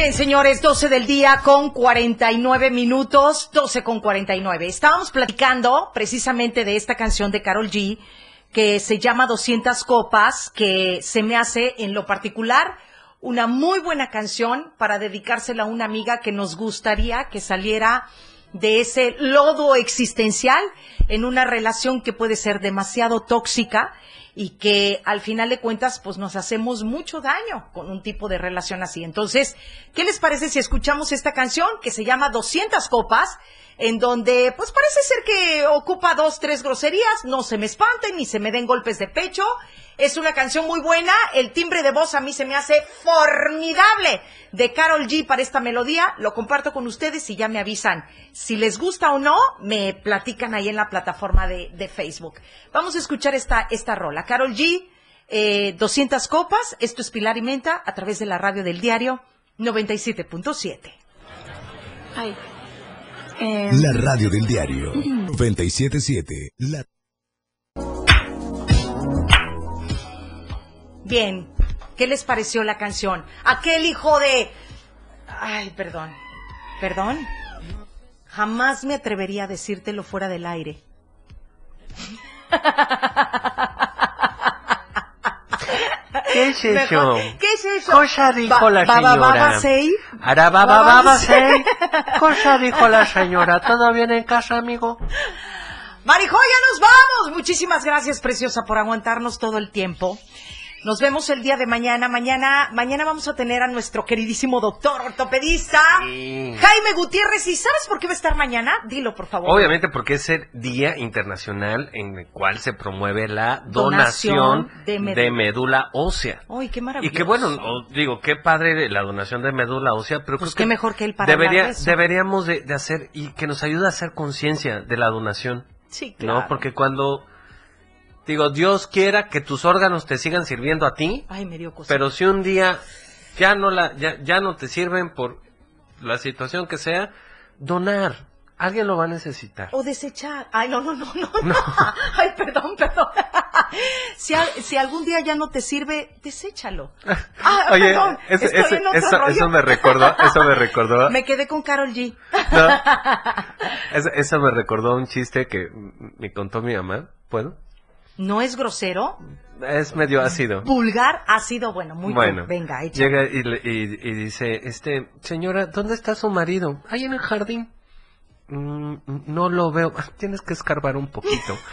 Bien, señores, 12 del día con 49 minutos, 12 con 49. Estábamos platicando precisamente de esta canción de Carol G que se llama 200 copas, que se me hace en lo particular una muy buena canción para dedicársela a una amiga que nos gustaría que saliera de ese lodo existencial en una relación que puede ser demasiado tóxica y que al final de cuentas pues nos hacemos mucho daño con un tipo de relación así. Entonces, ¿qué les parece si escuchamos esta canción que se llama 200 copas? En donde, pues parece ser que ocupa dos, tres groserías, no se me espanten ni se me den golpes de pecho. Es una canción muy buena, el timbre de voz a mí se me hace formidable de Carol G para esta melodía. Lo comparto con ustedes y ya me avisan si les gusta o no, me platican ahí en la plataforma de, de Facebook. Vamos a escuchar esta, esta rola. Carol G, eh, 200 copas, esto es Pilar y Menta a través de la radio del diario 97.7. Ay. La radio del diario 977. La Bien, ¿qué les pareció la canción? Aquel hijo de... Ay, perdón. ¿Perdón? Jamás me atrevería a decírtelo fuera del aire. ¿Qué es eso? ¿Qué es eso? Cosa dijo Ba- la señora. ba- ba- sei. Ara, ba- Ba- ba- ba- ba- ba- sei. sei. Cosa dijo la señora. ¿Todo bien en casa, amigo? Marijoya, nos vamos. Muchísimas gracias, preciosa, por aguantarnos todo el tiempo. Nos vemos el día de mañana. Mañana, mañana vamos a tener a nuestro queridísimo doctor ortopedista, Sí. Jaime Gutiérrez. ¿Y sabes por qué va a estar mañana? Dilo, por favor. Obviamente porque es el Día Internacional en el cual se promueve la donación, Donación de de, médula. ósea. Ay, qué maravilloso. Y que bueno, digo, qué padre la donación de médula ósea, pero Pues creo qué que mejor que él para debería, de deberíamos de, de hacer y que nos ayude a hacer conciencia de la donación. Sí, claro. ¿No? Porque cuando digo, Dios quiera que tus órganos te sigan sirviendo a ti, Ay, me dio cosa. pero si un día ya no la ya, ya no te sirven por la situación que sea, donar. Alguien lo va a necesitar. O desechar. Ay, no, no, no, no. (laughs) no. Ay, perdón, perdón. (laughs) si, si algún día ya no te sirve, deséchalo. Ah, (laughs) Oye, perdón, ese- estoy ese- en otro eso, rollo. eso me recordó, eso me recordó, Me quedé con Carol G. no, eso, eso me recordó un chiste que me contó mi mamá, ¿puedo? ¿No es grosero? Es medio ácido. Vulgar ha sido bueno, muy bueno. Venga, échale. llega y, le- y- y dice, este, señora, ¿dónde está su marido? Ahí en el jardín. "Mm, no lo veo. "Ah, Tienes que escarbar un poquito. (laughs)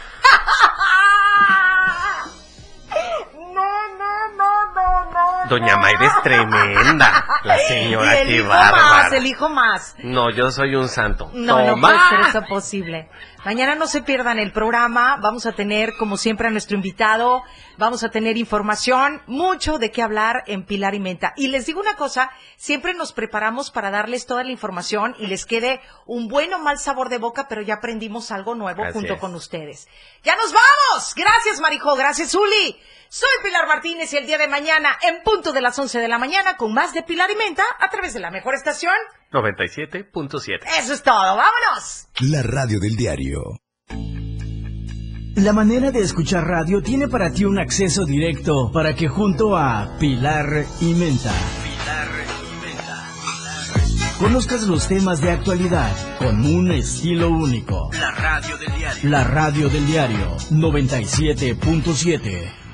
No, no, no, no, no. Doña Mayra es tremenda. La señora, y el qué hijo bárbara. más, el hijo más. No, yo soy un santo. No, no Toma. puede ser eso posible. Mañana no se pierdan el programa. Vamos a tener, como siempre, a nuestro invitado. Vamos a tener información, mucho de qué hablar en Pilar y Menta. Y les digo una cosa, siempre nos preparamos para darles toda la información y les quede un buen o mal sabor de boca, pero ya aprendimos algo nuevo Así junto es. con ustedes. ¡Ya nos vamos! Gracias, Marijo. Gracias, Uli. Soy Pilar Martínez y el día de mañana, en punto de las 11 de la mañana, con más de Pilar y Menta, a través de la mejor estación. 97.7. Eso es todo. ¡Vámonos! La radio del diario. La manera de escuchar radio tiene para ti un acceso directo para que junto a Pilar y Menta conozcas los temas de actualidad con un estilo único. La radio del diario. La radio del diario 97.7.